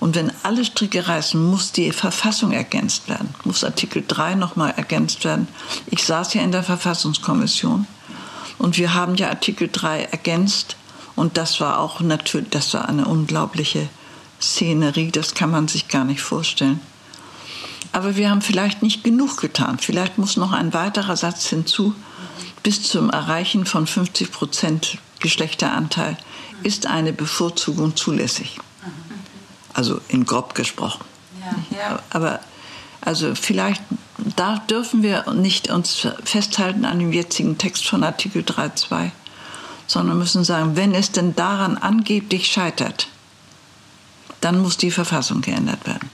Und wenn alle Stricke reißen, muss die Verfassung ergänzt werden, muss Artikel 3 nochmal ergänzt werden. Ich saß ja in der Verfassungskommission und wir haben ja Artikel 3 ergänzt und das war auch natürlich, das war eine unglaubliche Szenerie, das kann man sich gar nicht vorstellen. Aber wir haben vielleicht nicht genug getan. Vielleicht muss noch ein weiterer Satz hinzu. Bis zum Erreichen von 50 Prozent Geschlechteranteil ist eine Bevorzugung zulässig. Also in grob gesprochen. Ja, ja. Aber also vielleicht da dürfen wir nicht uns festhalten an dem jetzigen Text von Artikel 3.2, sondern müssen sagen, wenn es denn daran angeblich scheitert, dann muss die Verfassung geändert werden.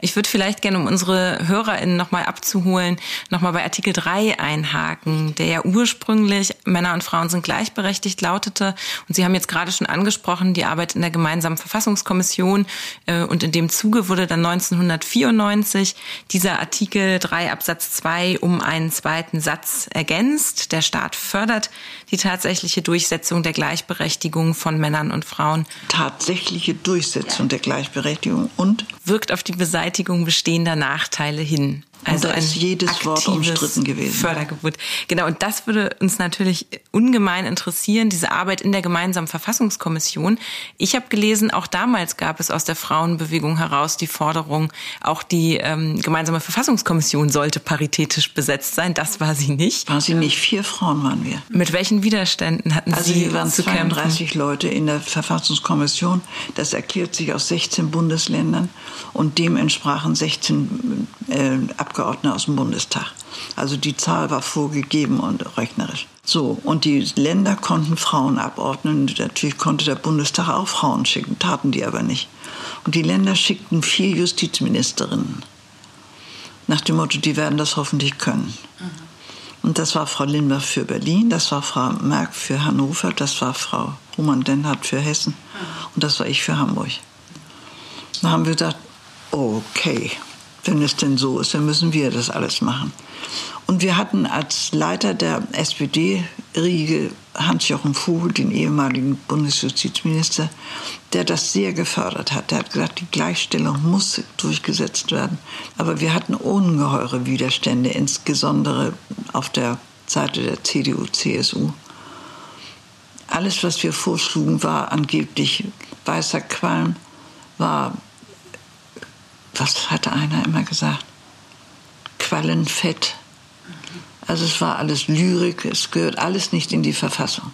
Ich würde vielleicht gerne, um unsere HörerInnen nochmal abzuholen, nochmal bei Artikel 3 einhaken, der ja ursprünglich Männer und Frauen sind gleichberechtigt lautete. Und Sie haben jetzt gerade schon angesprochen, die Arbeit in der gemeinsamen Verfassungskommission. Äh, und in dem Zuge wurde dann 1994 dieser Artikel 3 Absatz 2 um einen zweiten Satz ergänzt. Der Staat fördert die tatsächliche Durchsetzung der Gleichberechtigung von Männern und Frauen. Tatsächliche Durchsetzung der Gleichberechtigung und wirkt auf die Beseitigung bestehender Nachteile hin. Also ein jedes Wort umstritten gewesen. Fördergebot. Genau, und das würde uns natürlich ungemein interessieren, diese Arbeit in der gemeinsamen Verfassungskommission. Ich habe gelesen, auch damals gab es aus der Frauenbewegung heraus die Forderung, auch die ähm, gemeinsame Verfassungskommission sollte paritätisch besetzt sein. Das war sie nicht. War sie nicht. Vier Frauen waren wir. Mit welchen Widerständen hatten also Sie Also wir waren zu 32 kämpfen? Leute in der Verfassungskommission. Das erklärt sich aus 16 Bundesländern und dem entsprachen 16 äh, Abgeordnete aus dem Bundestag. Also die Zahl war vorgegeben und rechnerisch. So, und die Länder konnten Frauen abordnen. Natürlich konnte der Bundestag auch Frauen schicken, taten die aber nicht. Und die Länder schickten vier Justizministerinnen. Nach dem Motto, die werden das hoffentlich können. Und das war Frau Lindbergh für Berlin, das war Frau Merck für Hannover, das war Frau Humann-Denhardt für Hessen und das war ich für Hamburg. Da haben wir gedacht, okay, wenn es denn so ist, dann müssen wir das alles machen. Und wir hatten als Leiter der SPD-Riege Hans-Jochen Vogel, den ehemaligen Bundesjustizminister, der das sehr gefördert hat. Der hat gesagt, die Gleichstellung muss durchgesetzt werden. Aber wir hatten ungeheure Widerstände, insbesondere auf der Seite der CDU, CSU. Alles, was wir vorschlugen, war angeblich weißer Qualm, war was hatte einer immer gesagt? Quallenfett. Also es war alles Lyrik, es gehört alles nicht in die Verfassung.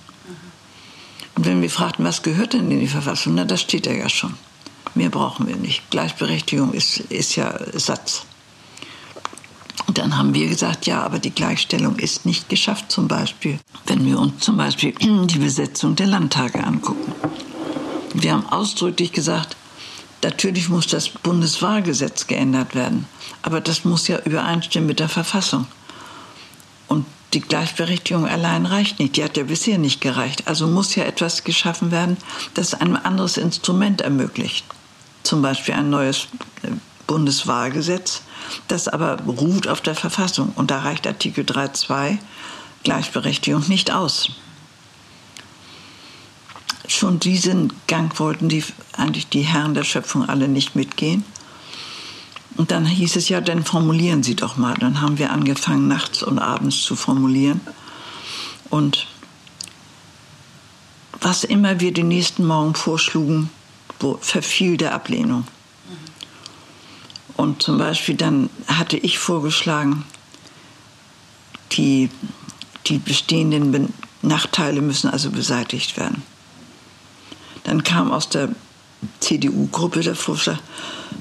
Und wenn wir fragten, was gehört denn in die Verfassung, na, das steht ja ja schon. Mehr brauchen wir nicht. Gleichberechtigung ist, ist ja Satz. Und dann haben wir gesagt, ja, aber die Gleichstellung ist nicht geschafft, zum Beispiel, wenn wir uns zum Beispiel die Besetzung der Landtage angucken. Wir haben ausdrücklich gesagt, Natürlich muss das Bundeswahlgesetz geändert werden, aber das muss ja übereinstimmen mit der Verfassung. Und die Gleichberechtigung allein reicht nicht. Die hat ja bisher nicht gereicht. Also muss ja etwas geschaffen werden, das ein anderes Instrument ermöglicht. Zum Beispiel ein neues äh, Bundeswahlgesetz, das aber ruht auf der Verfassung. Und da reicht Artikel 3.2 Gleichberechtigung nicht aus schon diesen Gang wollten die, eigentlich die Herren der Schöpfung alle nicht mitgehen. Und dann hieß es ja, dann formulieren Sie doch mal. Dann haben wir angefangen, nachts und abends zu formulieren. Und was immer wir den nächsten Morgen vorschlugen, verfiel der Ablehnung. Und zum Beispiel dann hatte ich vorgeschlagen, die, die bestehenden Nachteile müssen also beseitigt werden. Dann kam aus der CDU-Gruppe der Vorschlag,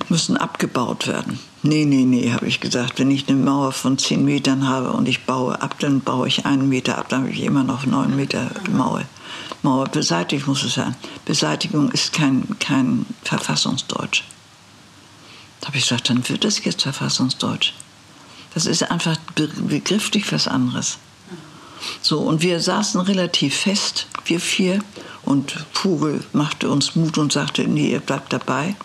müssen abgebaut werden. Nee, nee, nee, habe ich gesagt. Wenn ich eine Mauer von zehn Metern habe und ich baue ab, dann baue ich einen Meter ab, dann habe ich immer noch neun Meter Mauer. Mauer beseitigt muss es sein. Beseitigung ist kein, kein Verfassungsdeutsch. Da habe ich gesagt, dann wird es jetzt Verfassungsdeutsch. Das ist einfach begrifflich was anderes. So, und wir saßen relativ fest, wir vier, und Vogel machte uns Mut und sagte, nee, ihr bleibt dabei.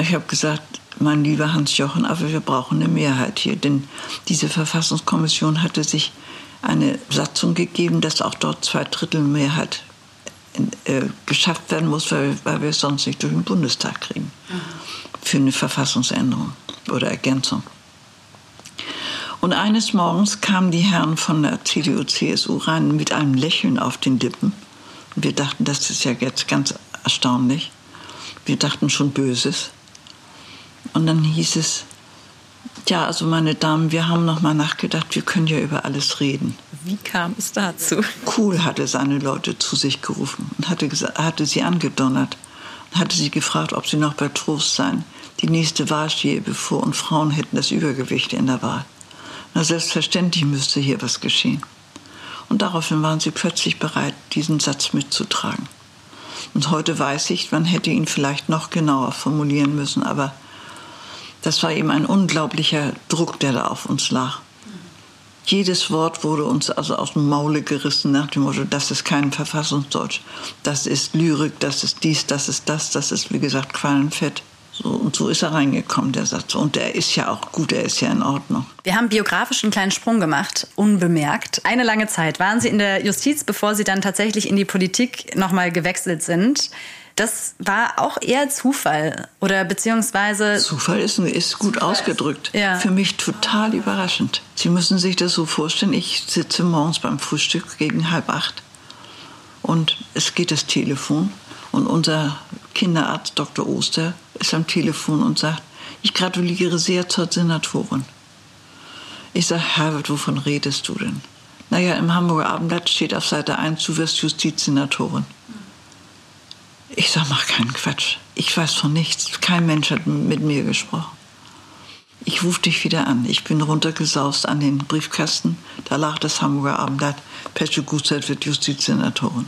Ich habe gesagt, mein lieber Hans-Jochen, aber wir brauchen eine Mehrheit hier, denn diese Verfassungskommission hatte sich eine Satzung gegeben, dass auch dort zwei Drittel Mehrheit äh, geschafft werden muss, weil, weil wir es sonst nicht durch den Bundestag kriegen mhm. für eine Verfassungsänderung oder Ergänzung. Und eines Morgens kamen die Herren von der CDU-CSU rein mit einem Lächeln auf den Lippen wir dachten, das ist ja jetzt ganz erstaunlich. Wir dachten schon Böses. Und dann hieß es, ja, also meine Damen, wir haben noch mal nachgedacht, wir können ja über alles reden. Wie kam es dazu? Cool hatte seine Leute zu sich gerufen und hatte, hatte sie angedonnert und hatte sie gefragt, ob sie noch bei Trost seien. Die nächste Wahl stehe bevor und Frauen hätten das Übergewicht in der Wahl. Na, selbstverständlich müsste hier was geschehen. Und daraufhin waren sie plötzlich bereit, diesen Satz mitzutragen. Und heute weiß ich, man hätte ihn vielleicht noch genauer formulieren müssen, aber das war eben ein unglaublicher Druck, der da auf uns lag. Jedes Wort wurde uns also aus dem Maule gerissen nach dem Motto, das ist kein Verfassungsdeutsch, das ist Lyrik, das ist dies, das ist das, das ist wie gesagt Quallenfett. So, und so ist er reingekommen, der Satz. Und er ist ja auch gut, er ist ja in Ordnung. Wir haben biografisch einen kleinen Sprung gemacht, unbemerkt. Eine lange Zeit waren Sie in der Justiz, bevor Sie dann tatsächlich in die Politik nochmal gewechselt sind. Das war auch eher Zufall oder beziehungsweise. Zufall ist, ist gut ausgedrückt. Ja. Für mich total überraschend. Sie müssen sich das so vorstellen, ich sitze morgens beim Frühstück gegen halb acht und es geht das Telefon und unser Kinderarzt Dr. Oster ist am Telefon und sagt, ich gratuliere sehr zur Senatorin. Ich sage, Herbert, wovon redest du denn? Naja, im Hamburger Abendblatt steht auf Seite 1, du wirst Justizsenatorin. Ich sage, mach keinen Quatsch. Ich weiß von nichts. Kein Mensch hat mit mir gesprochen. Ich rufe dich wieder an. Ich bin runtergesaust an den Briefkasten. Da lag das Hamburger Abendblatt. Pesche Gutzeit wird Justizsenatorin.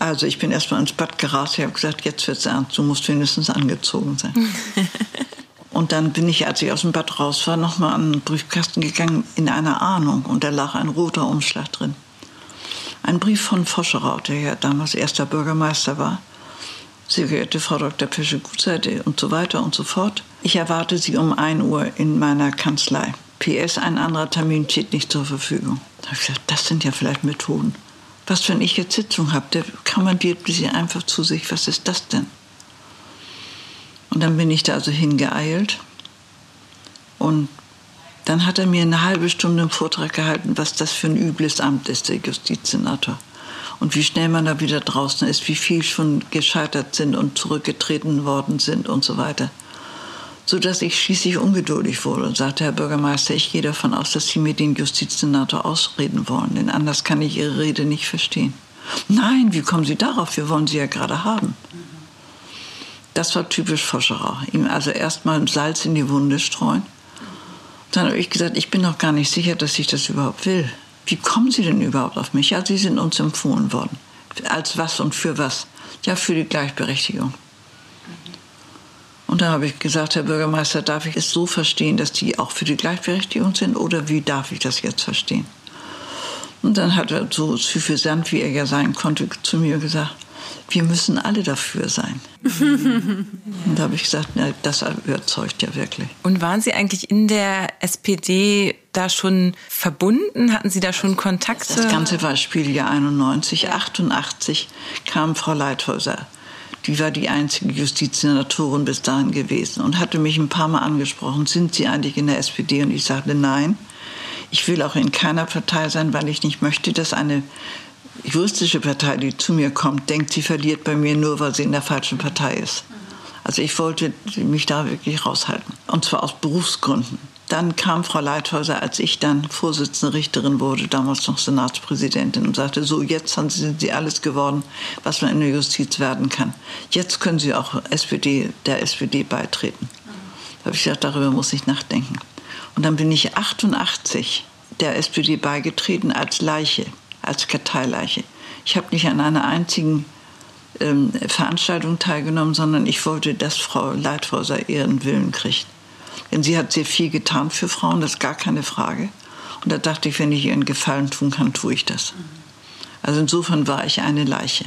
Also ich bin erstmal ins Bad gerast. Ich habe gesagt, jetzt wird's ernst. Du musst wenigstens angezogen sein. und dann bin ich, als ich aus dem Bad raus war, nochmal an den Briefkasten gegangen in einer Ahnung. Und da lag ein roter Umschlag drin. Ein Brief von Foscherau, der ja damals erster Bürgermeister war sehr geehrte Frau Dr. Pesche-Gutseite und so weiter und so fort. Ich erwarte Sie um 1 Uhr in meiner Kanzlei. PS, ein anderer Termin steht nicht zur Verfügung. Da habe ich gesagt, das sind ja vielleicht Methoden. Was, wenn ich jetzt Sitzung habe, der kommandiert sie einfach zu sich. Was ist das denn? Und dann bin ich da also hingeeilt. Und dann hat er mir eine halbe Stunde einen Vortrag gehalten, was das für ein übles Amt ist, der Justizsenator und wie schnell man da wieder draußen ist, wie viel schon gescheitert sind und zurückgetreten worden sind und so weiter. So dass ich schließlich ungeduldig wurde und sagte, Herr Bürgermeister, ich gehe davon aus, dass Sie mir den Justizsenator ausreden wollen, denn anders kann ich Ihre Rede nicht verstehen. Nein, wie kommen Sie darauf? Wir wollen Sie ja gerade haben. Das war typisch Foscherau. Ihm also erstmal Salz in die Wunde streuen. Dann habe ich gesagt, ich bin noch gar nicht sicher, dass ich das überhaupt will. Wie kommen Sie denn überhaupt auf mich? Ja, Sie sind uns empfohlen worden. Als was und für was? Ja, für die Gleichberechtigung. Und da habe ich gesagt, Herr Bürgermeister, darf ich es so verstehen, dass die auch für die Gleichberechtigung sind oder wie darf ich das jetzt verstehen? Und dann hat er so suffisant, wie er ja sein konnte, zu mir gesagt, wir müssen alle dafür sein. und da habe ich gesagt, na, das überzeugt ja wirklich. Und waren Sie eigentlich in der SPD da schon verbunden? Hatten Sie da schon Kontakte? Das Ganze war Spieljahr 91. Ja. 88 kam Frau Leithäuser. Die war die einzige Justizsenatorin bis dahin gewesen und hatte mich ein paar Mal angesprochen, sind Sie eigentlich in der SPD? Und ich sagte, nein. Ich will auch in keiner Partei sein, weil ich nicht möchte, dass eine juristische Partei, die zu mir kommt, denkt, sie verliert bei mir nur, weil sie in der falschen Partei ist. Also ich wollte mich da wirklich raushalten. Und zwar aus Berufsgründen. Dann kam Frau Leithäuser, als ich dann Vorsitzende Richterin wurde, damals noch Senatspräsidentin, und sagte, so, jetzt sind Sie alles geworden, was man in der Justiz werden kann. Jetzt können Sie auch SPD, der SPD beitreten. Da habe ich gesagt, darüber muss ich nachdenken. Und dann bin ich 88 der SPD beigetreten als Leiche als Karteileiche. Ich habe nicht an einer einzigen ähm, Veranstaltung teilgenommen, sondern ich wollte, dass Frau Leithäuser ihren Willen kriegt. Denn sie hat sehr viel getan für Frauen, das ist gar keine Frage. Und da dachte ich, wenn ich ihr einen Gefallen tun kann, tue ich das. Also insofern war ich eine Leiche.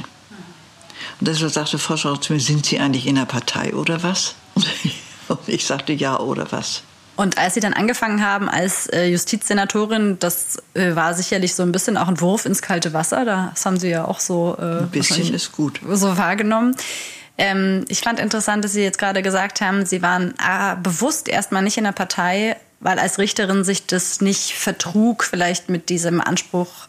Und deshalb sagte Frau Schau zu mir, sind Sie eigentlich in der Partei oder was? Und ich sagte, ja oder was. Und als Sie dann angefangen haben als äh, Justizsenatorin, das äh, war sicherlich so ein bisschen auch ein Wurf ins kalte Wasser. Das haben Sie ja auch so äh, ein bisschen ist gut so wahrgenommen. Ähm, ich fand interessant, dass Sie jetzt gerade gesagt haben, Sie waren ah, bewusst erstmal nicht in der Partei, weil als Richterin sich das nicht vertrug, vielleicht mit diesem Anspruch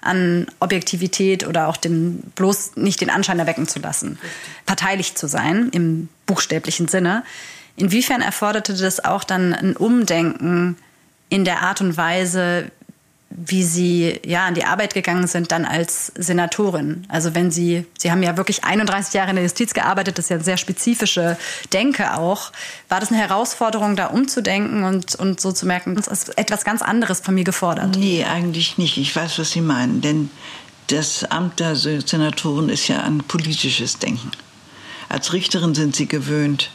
an Objektivität oder auch dem bloß nicht den Anschein erwecken zu lassen, parteilich zu sein im buchstäblichen Sinne. Inwiefern erforderte das auch dann ein Umdenken in der Art und Weise, wie Sie ja an die Arbeit gegangen sind dann als Senatorin. Also wenn Sie, Sie haben ja wirklich 31 Jahre in der Justiz gearbeitet, das ist ja eine sehr spezifische Denke auch. War das eine Herausforderung, da umzudenken und, und so zu merken, es ist etwas ganz anderes von mir gefordert? Nee, eigentlich nicht. Ich weiß, was Sie meinen. Denn das Amt der Senatorin ist ja ein politisches Denken. Als Richterin sind Sie gewöhnt,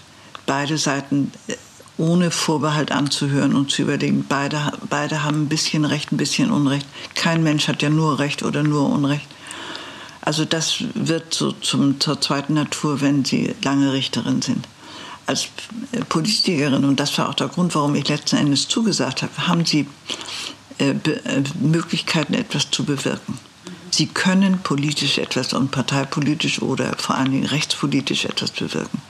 beide Seiten äh, ohne Vorbehalt anzuhören und zu überlegen, beide, beide haben ein bisschen Recht, ein bisschen Unrecht. Kein Mensch hat ja nur Recht oder nur Unrecht. Also das wird so zum, zur zweiten Natur, wenn Sie lange Richterin sind. Als Politikerin, und das war auch der Grund, warum ich letzten Endes zugesagt habe, haben Sie äh, äh, Möglichkeiten, etwas zu bewirken. Sie können politisch etwas und parteipolitisch oder vor allen Dingen rechtspolitisch etwas bewirken.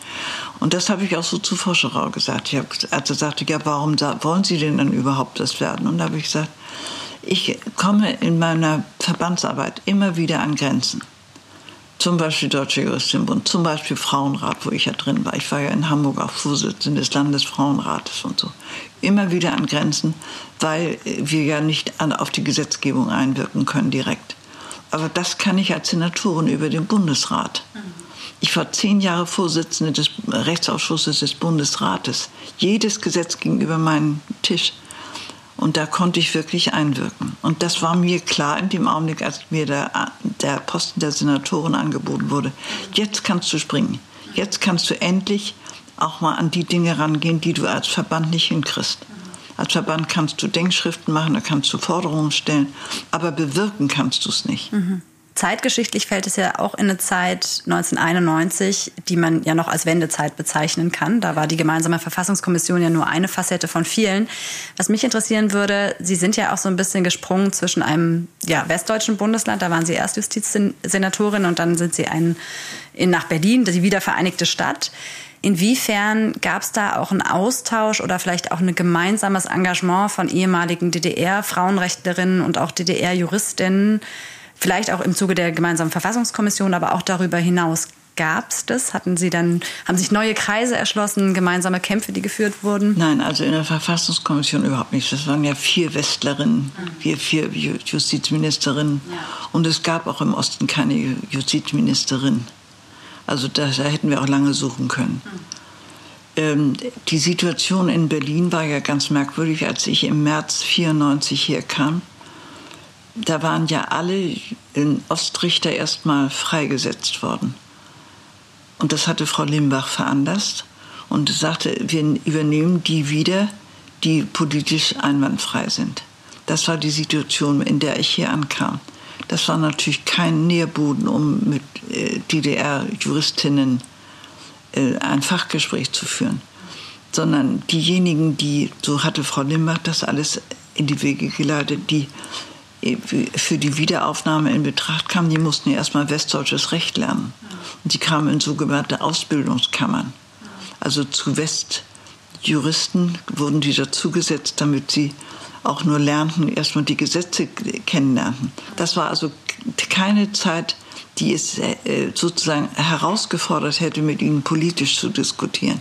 Und das habe ich auch so zu Forscherau gesagt. Ich habe, als er sagte, ja, warum wollen Sie denn dann überhaupt das werden? Und da habe ich gesagt, ich komme in meiner Verbandsarbeit immer wieder an Grenzen. Zum Beispiel Deutsche Juristinnenbund, zum Beispiel Frauenrat, wo ich ja drin war. Ich war ja in Hamburg auch Vorsitzende des Landesfrauenrates und so. Immer wieder an Grenzen, weil wir ja nicht auf die Gesetzgebung einwirken können direkt. Aber das kann ich als Senatorin über den Bundesrat. Ich war zehn Jahre Vorsitzende des Rechtsausschusses des Bundesrates. Jedes Gesetz ging über meinen Tisch. Und da konnte ich wirklich einwirken. Und das war mir klar in dem Augenblick, als mir der, der Posten der Senatorin angeboten wurde. Jetzt kannst du springen. Jetzt kannst du endlich auch mal an die Dinge rangehen, die du als Verband nicht hinkriegst. Als Verband kannst du Denkschriften machen, da kannst du Forderungen stellen, aber bewirken kannst du es nicht. Mhm. Zeitgeschichtlich fällt es ja auch in eine Zeit 1991, die man ja noch als Wendezeit bezeichnen kann. Da war die gemeinsame Verfassungskommission ja nur eine Facette von vielen. Was mich interessieren würde, Sie sind ja auch so ein bisschen gesprungen zwischen einem ja, westdeutschen Bundesland, da waren Sie erst Justizsenatorin und dann sind Sie ein, in, nach Berlin, die wiedervereinigte Stadt. Inwiefern gab es da auch einen Austausch oder vielleicht auch ein gemeinsames Engagement von ehemaligen DDR-Frauenrechtlerinnen und auch DDR-Juristinnen, vielleicht auch im Zuge der gemeinsamen Verfassungskommission, aber auch darüber hinaus? Gab es das? Hatten Sie dann, haben sich neue Kreise erschlossen, gemeinsame Kämpfe, die geführt wurden? Nein, also in der Verfassungskommission überhaupt nicht. Das waren ja vier Westlerinnen, wir vier Justizministerinnen. Ja. Und es gab auch im Osten keine Justizministerin. Also da, da hätten wir auch lange suchen können. Ähm, die Situation in Berlin war ja ganz merkwürdig, als ich im März 94 hier kam. Da waren ja alle Ostrichter erstmal freigesetzt worden. Und das hatte Frau Limbach veranlasst und sagte, wir übernehmen die wieder, die politisch einwandfrei sind. Das war die Situation, in der ich hier ankam. Das war natürlich kein Nährboden, um mit äh, DDR-Juristinnen äh, ein Fachgespräch zu führen, sondern diejenigen, die, so hatte Frau Limbach das alles in die Wege geleitet, die für die Wiederaufnahme in Betracht kamen, die mussten ja erstmal westdeutsches Recht lernen. Und die kamen in sogenannte Ausbildungskammern. Also zu Westjuristen wurden die dazugesetzt, damit sie auch nur lernten, erstmal die Gesetze kennenlernten. Das war also keine Zeit, die es äh, sozusagen herausgefordert hätte, mit ihnen politisch zu diskutieren.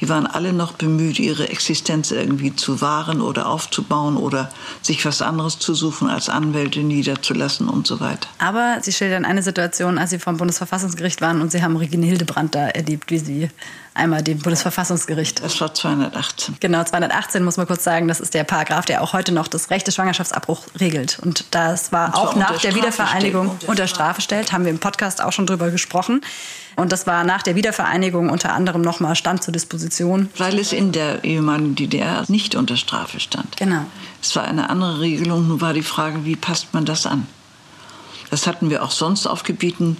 Die waren alle noch bemüht, ihre Existenz irgendwie zu wahren oder aufzubauen oder sich was anderes zu suchen, als Anwälte niederzulassen und so weiter. Aber Sie schildern eine Situation, als Sie vom Bundesverfassungsgericht waren und Sie haben Regine Hildebrand da erlebt, wie sie einmal dem Bundesverfassungsgericht. Das war 218. Genau, 218 muss man kurz sagen, das ist der Paragraph, der auch heute noch das Recht des Schwangerschaftsabbruchs regelt. Und das war und auch nach der Wiedervereinigung unter, unter Strafe stellt, haben wir im Podcast auch schon drüber gesprochen. Und das war nach der Wiedervereinigung unter anderem nochmal stand zur Disposition. Weil es in der ehemaligen DDR nicht unter Strafe stand. Genau. Es war eine andere Regelung. Nun war die Frage, wie passt man das an? Das hatten wir auch sonst auf Gebieten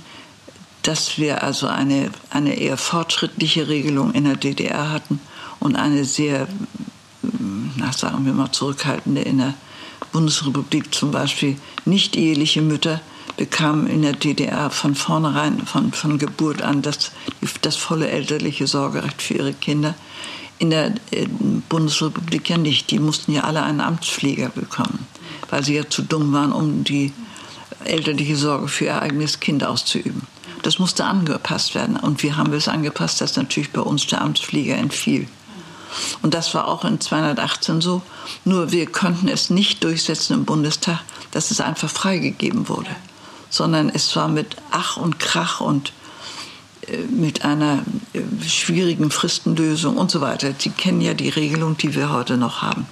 dass wir also eine, eine eher fortschrittliche Regelung in der DDR hatten und eine sehr, na, sagen wir mal, zurückhaltende in der Bundesrepublik. Zum Beispiel nicht eheliche Mütter bekamen in der DDR von vornherein, von, von Geburt an, das, das volle elterliche Sorgerecht für ihre Kinder. In der äh, Bundesrepublik ja nicht. Die mussten ja alle einen Amtspfleger bekommen, weil sie ja zu dumm waren, um die elterliche Sorge für ihr eigenes Kind auszuüben. Das musste angepasst werden. Und wie haben wir es angepasst, dass natürlich bei uns der Amtspfleger entfiel. Und das war auch in 218 so. Nur wir konnten es nicht durchsetzen im Bundestag, dass es einfach freigegeben wurde, sondern es war mit Ach und Krach und äh, mit einer äh, schwierigen Fristenlösung und so weiter. Sie kennen ja die Regelung, die wir heute noch haben.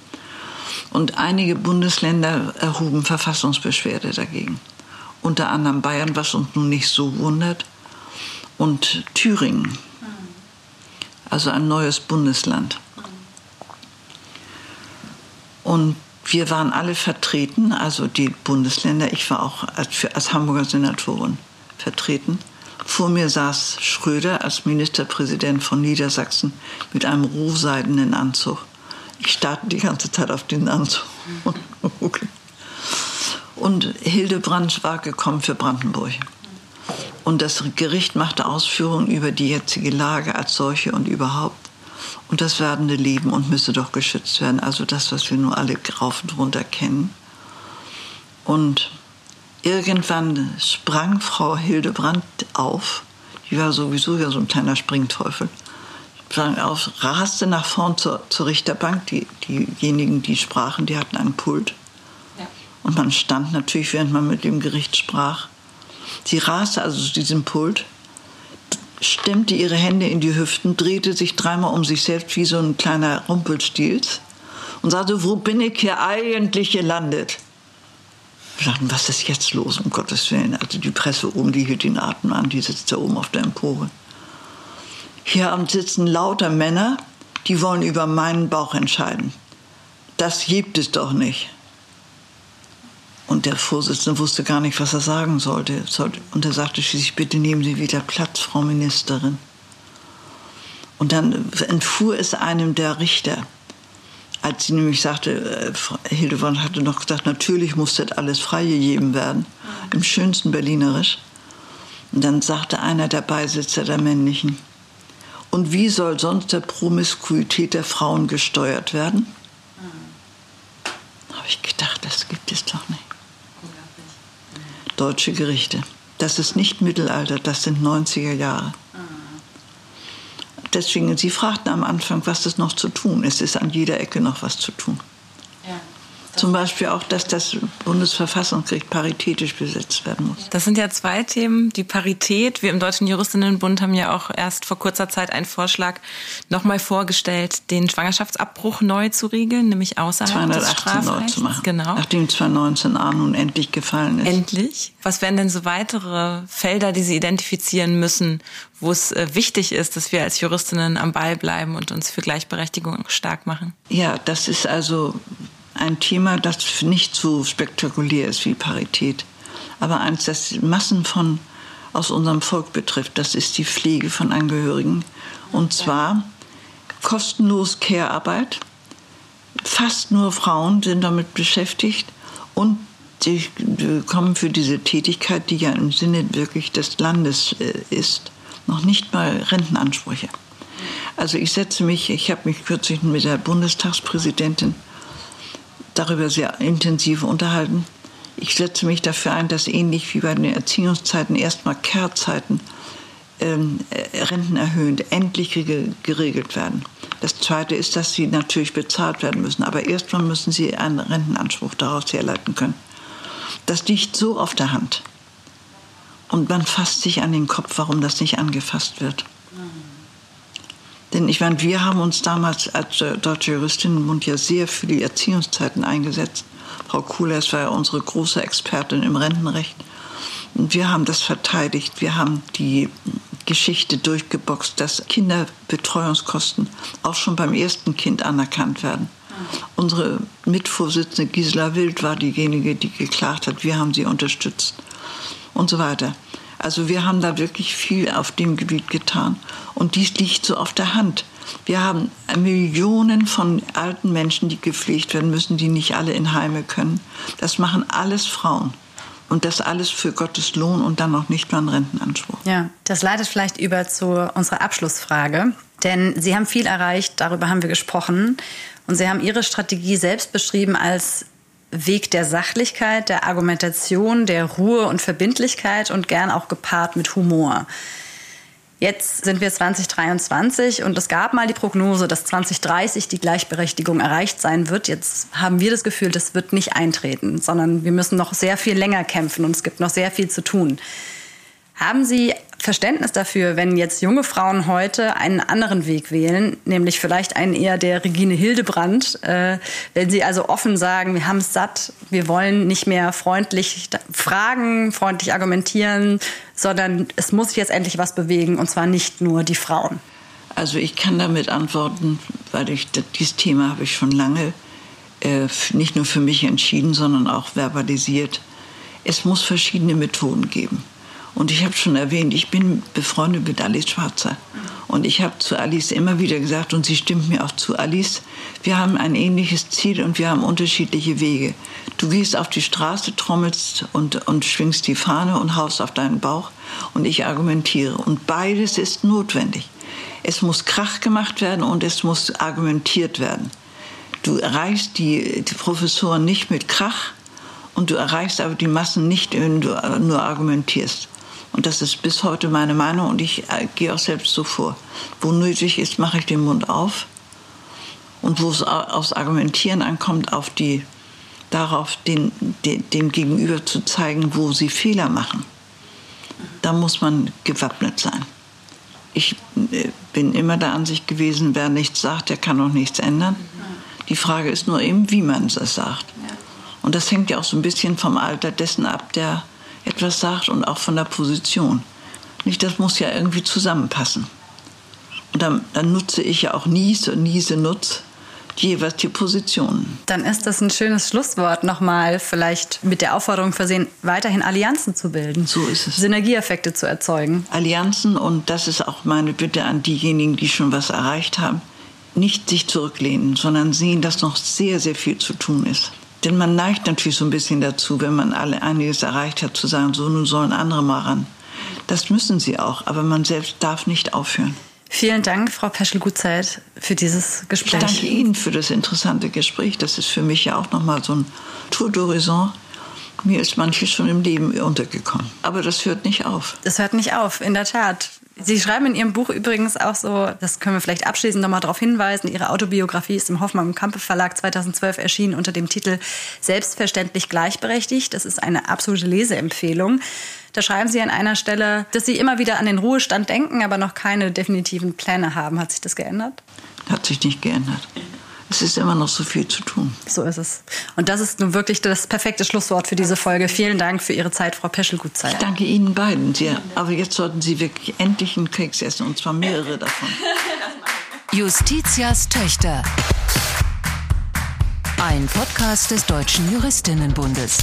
Und einige Bundesländer erhoben Verfassungsbeschwerde dagegen. Unter anderem Bayern, was uns nun nicht so wundert, und Thüringen, also ein neues Bundesland. Und wir waren alle vertreten, also die Bundesländer. Ich war auch als, als Hamburger Senatorin vertreten. Vor mir saß Schröder als Ministerpräsident von Niedersachsen mit einem rohseidenen Anzug. Ich starrte die ganze Zeit auf den Anzug. Und Hildebrand war gekommen für Brandenburg. Und das Gericht machte Ausführungen über die jetzige Lage als solche und überhaupt. Und das werdende Leben und müsse doch geschützt werden. Also das, was wir nur alle rauf und runter kennen. Und irgendwann sprang Frau Hildebrand auf. Die war sowieso ja so ein kleiner Springteufel. Sprang auf, raste nach vorn zur, zur Richterbank. Die, diejenigen, die sprachen, die hatten einen Pult. Ja. Und man stand natürlich, während man mit dem Gericht sprach. Sie raste also zu diesem Pult, stemmte ihre Hände in die Hüften, drehte sich dreimal um sich selbst wie so ein kleiner Rumpelstilz und sagte, wo bin ich hier eigentlich gelandet? Wir dachten, was ist jetzt los, um Gottes Willen? Also die Presse oben, die hielt den Atem an, die sitzt da oben auf der Empore. Hier sitzen lauter Männer, die wollen über meinen Bauch entscheiden. Das gibt es doch nicht. Und der Vorsitzende wusste gar nicht, was er sagen sollte. Und er sagte schließlich, bitte nehmen Sie wieder Platz, Frau Ministerin. Und dann entfuhr es einem der Richter, als sie nämlich sagte, äh, Hildebrand hatte noch gesagt, natürlich muss das alles freigegeben werden, im schönsten Berlinerisch. Und dann sagte einer der Beisitzer der männlichen, und wie soll sonst der Promiskuität der Frauen gesteuert werden? Da habe ich gedacht, das gibt es doch nicht deutsche Gerichte. Das ist nicht Mittelalter, das sind 90er Jahre. Deswegen, Sie fragten am Anfang, was ist noch zu tun. Es ist an jeder Ecke noch was zu tun. Zum Beispiel auch, dass das Bundesverfassungsgericht paritätisch besetzt werden muss. Das sind ja zwei Themen. Die Parität. Wir im Deutschen Juristinnenbund haben ja auch erst vor kurzer Zeit einen Vorschlag nochmal vorgestellt, den Schwangerschaftsabbruch neu zu regeln, nämlich außerhalb 218 des neu zu machen. Genau. Nachdem 219a nun endlich gefallen ist. Endlich. Was wären denn so weitere Felder, die Sie identifizieren müssen, wo es äh, wichtig ist, dass wir als Juristinnen am Ball bleiben und uns für Gleichberechtigung stark machen? Ja, das ist also ein Thema, das nicht so spektakulär ist wie Parität, aber eins, das Massen von aus unserem Volk betrifft. Das ist die Pflege von Angehörigen. Und zwar kostenlos Care-Arbeit. Fast nur Frauen sind damit beschäftigt und sie bekommen für diese Tätigkeit, die ja im Sinne wirklich des Landes äh, ist, noch nicht mal Rentenansprüche. Also ich setze mich, ich habe mich kürzlich mit der Bundestagspräsidentin darüber sehr intensiv unterhalten. Ich setze mich dafür ein, dass ähnlich wie bei den Erziehungszeiten erstmal Kehrzeiten ähm, äh, rentenerhöhend endlich geregelt werden. Das Zweite ist, dass sie natürlich bezahlt werden müssen, aber erstmal müssen sie einen Rentenanspruch daraus herleiten können. Das liegt so auf der Hand. Und man fasst sich an den Kopf, warum das nicht angefasst wird. Denn ich meine, wir haben uns damals als äh, deutsche Juristinnenbund ja sehr für die Erziehungszeiten eingesetzt. Frau Kuhlers war ja unsere große Expertin im Rentenrecht. Und wir haben das verteidigt. Wir haben die Geschichte durchgeboxt, dass Kinderbetreuungskosten auch schon beim ersten Kind anerkannt werden. Unsere Mitvorsitzende Gisela Wild war diejenige, die geklagt hat. Wir haben sie unterstützt und so weiter. Also wir haben da wirklich viel auf dem Gebiet getan. Und dies liegt so auf der Hand. Wir haben Millionen von alten Menschen, die gepflegt werden müssen, die nicht alle in Heime können. Das machen alles Frauen. Und das alles für Gottes Lohn und dann noch nicht mal einen Rentenanspruch. Ja, das leitet vielleicht über zu unserer Abschlussfrage. Denn Sie haben viel erreicht, darüber haben wir gesprochen. Und Sie haben Ihre Strategie selbst beschrieben als Weg der Sachlichkeit, der Argumentation, der Ruhe und Verbindlichkeit und gern auch gepaart mit Humor. Jetzt sind wir 2023 und es gab mal die Prognose, dass 2030 die Gleichberechtigung erreicht sein wird. Jetzt haben wir das Gefühl, das wird nicht eintreten, sondern wir müssen noch sehr viel länger kämpfen und es gibt noch sehr viel zu tun. Haben Sie Verständnis dafür, wenn jetzt junge Frauen heute einen anderen Weg wählen, nämlich vielleicht einen eher der Regine Hildebrand, äh, wenn sie also offen sagen, wir haben es satt, wir wollen nicht mehr freundlich fragen, freundlich argumentieren, sondern es muss sich jetzt endlich was bewegen und zwar nicht nur die Frauen. Also ich kann damit antworten, weil ich dieses Thema habe ich schon lange äh, nicht nur für mich entschieden, sondern auch verbalisiert. Es muss verschiedene Methoden geben. Und ich habe schon erwähnt, ich bin befreundet mit Alice Schwarzer. Und ich habe zu Alice immer wieder gesagt, und sie stimmt mir auch zu, Alice, wir haben ein ähnliches Ziel und wir haben unterschiedliche Wege. Du gehst auf die Straße, trommelst und, und schwingst die Fahne und haust auf deinen Bauch und ich argumentiere. Und beides ist notwendig. Es muss Krach gemacht werden und es muss argumentiert werden. Du erreichst die, die Professoren nicht mit Krach und du erreichst aber die Massen nicht, wenn du nur argumentierst. Und das ist bis heute meine Meinung und ich äh, gehe auch selbst so vor. Wo nötig ist, mache ich den Mund auf. Und wo es aufs Argumentieren ankommt, auf die, darauf den, den, dem Gegenüber zu zeigen, wo sie Fehler machen. Da muss man gewappnet sein. Ich äh, bin immer der Ansicht gewesen, wer nichts sagt, der kann auch nichts ändern. Die Frage ist nur eben, wie man es sagt. Und das hängt ja auch so ein bisschen vom Alter dessen ab, der etwas sagt und auch von der Position. Nicht, das muss ja irgendwie zusammenpassen. Und dann, dann nutze ich ja auch Nies und Niese Nutz jeweils die Positionen. Dann ist das ein schönes Schlusswort nochmal, vielleicht mit der Aufforderung versehen, weiterhin Allianzen zu bilden. So ist es. Synergieeffekte zu erzeugen. Allianzen und das ist auch meine Bitte an diejenigen, die schon was erreicht haben, nicht sich zurücklehnen, sondern sehen, dass noch sehr, sehr viel zu tun ist. Denn man neigt natürlich so ein bisschen dazu, wenn man alle einiges erreicht hat, zu sagen, so nun sollen andere mal ran. Das müssen sie auch, aber man selbst darf nicht aufhören. Vielen Dank, Frau Peschel-Gutzeit, für dieses Gespräch. Ich danke Ihnen für das interessante Gespräch. Das ist für mich ja auch nochmal so ein Tour d'Horizon. Mir ist manches schon im Leben untergekommen. Aber das hört nicht auf. Das hört nicht auf, in der Tat. Sie schreiben in Ihrem Buch übrigens auch so, das können wir vielleicht abschließend nochmal darauf hinweisen, Ihre Autobiografie ist im Hoffmann und Kampe Verlag 2012 erschienen unter dem Titel Selbstverständlich gleichberechtigt. Das ist eine absolute Leseempfehlung. Da schreiben Sie an einer Stelle, dass Sie immer wieder an den Ruhestand denken, aber noch keine definitiven Pläne haben. Hat sich das geändert? Hat sich nicht geändert es ist immer noch so viel zu tun. So ist es. Und das ist nun wirklich das perfekte Schlusswort für diese Folge. Vielen Dank für Ihre Zeit, Frau Peschel-Gutzeit. Ich danke Ihnen beiden sehr. Aber jetzt sollten Sie wirklich endlich einen Keks essen, und zwar mehrere davon. Justitias Töchter. Ein Podcast des Deutschen Juristinnenbundes.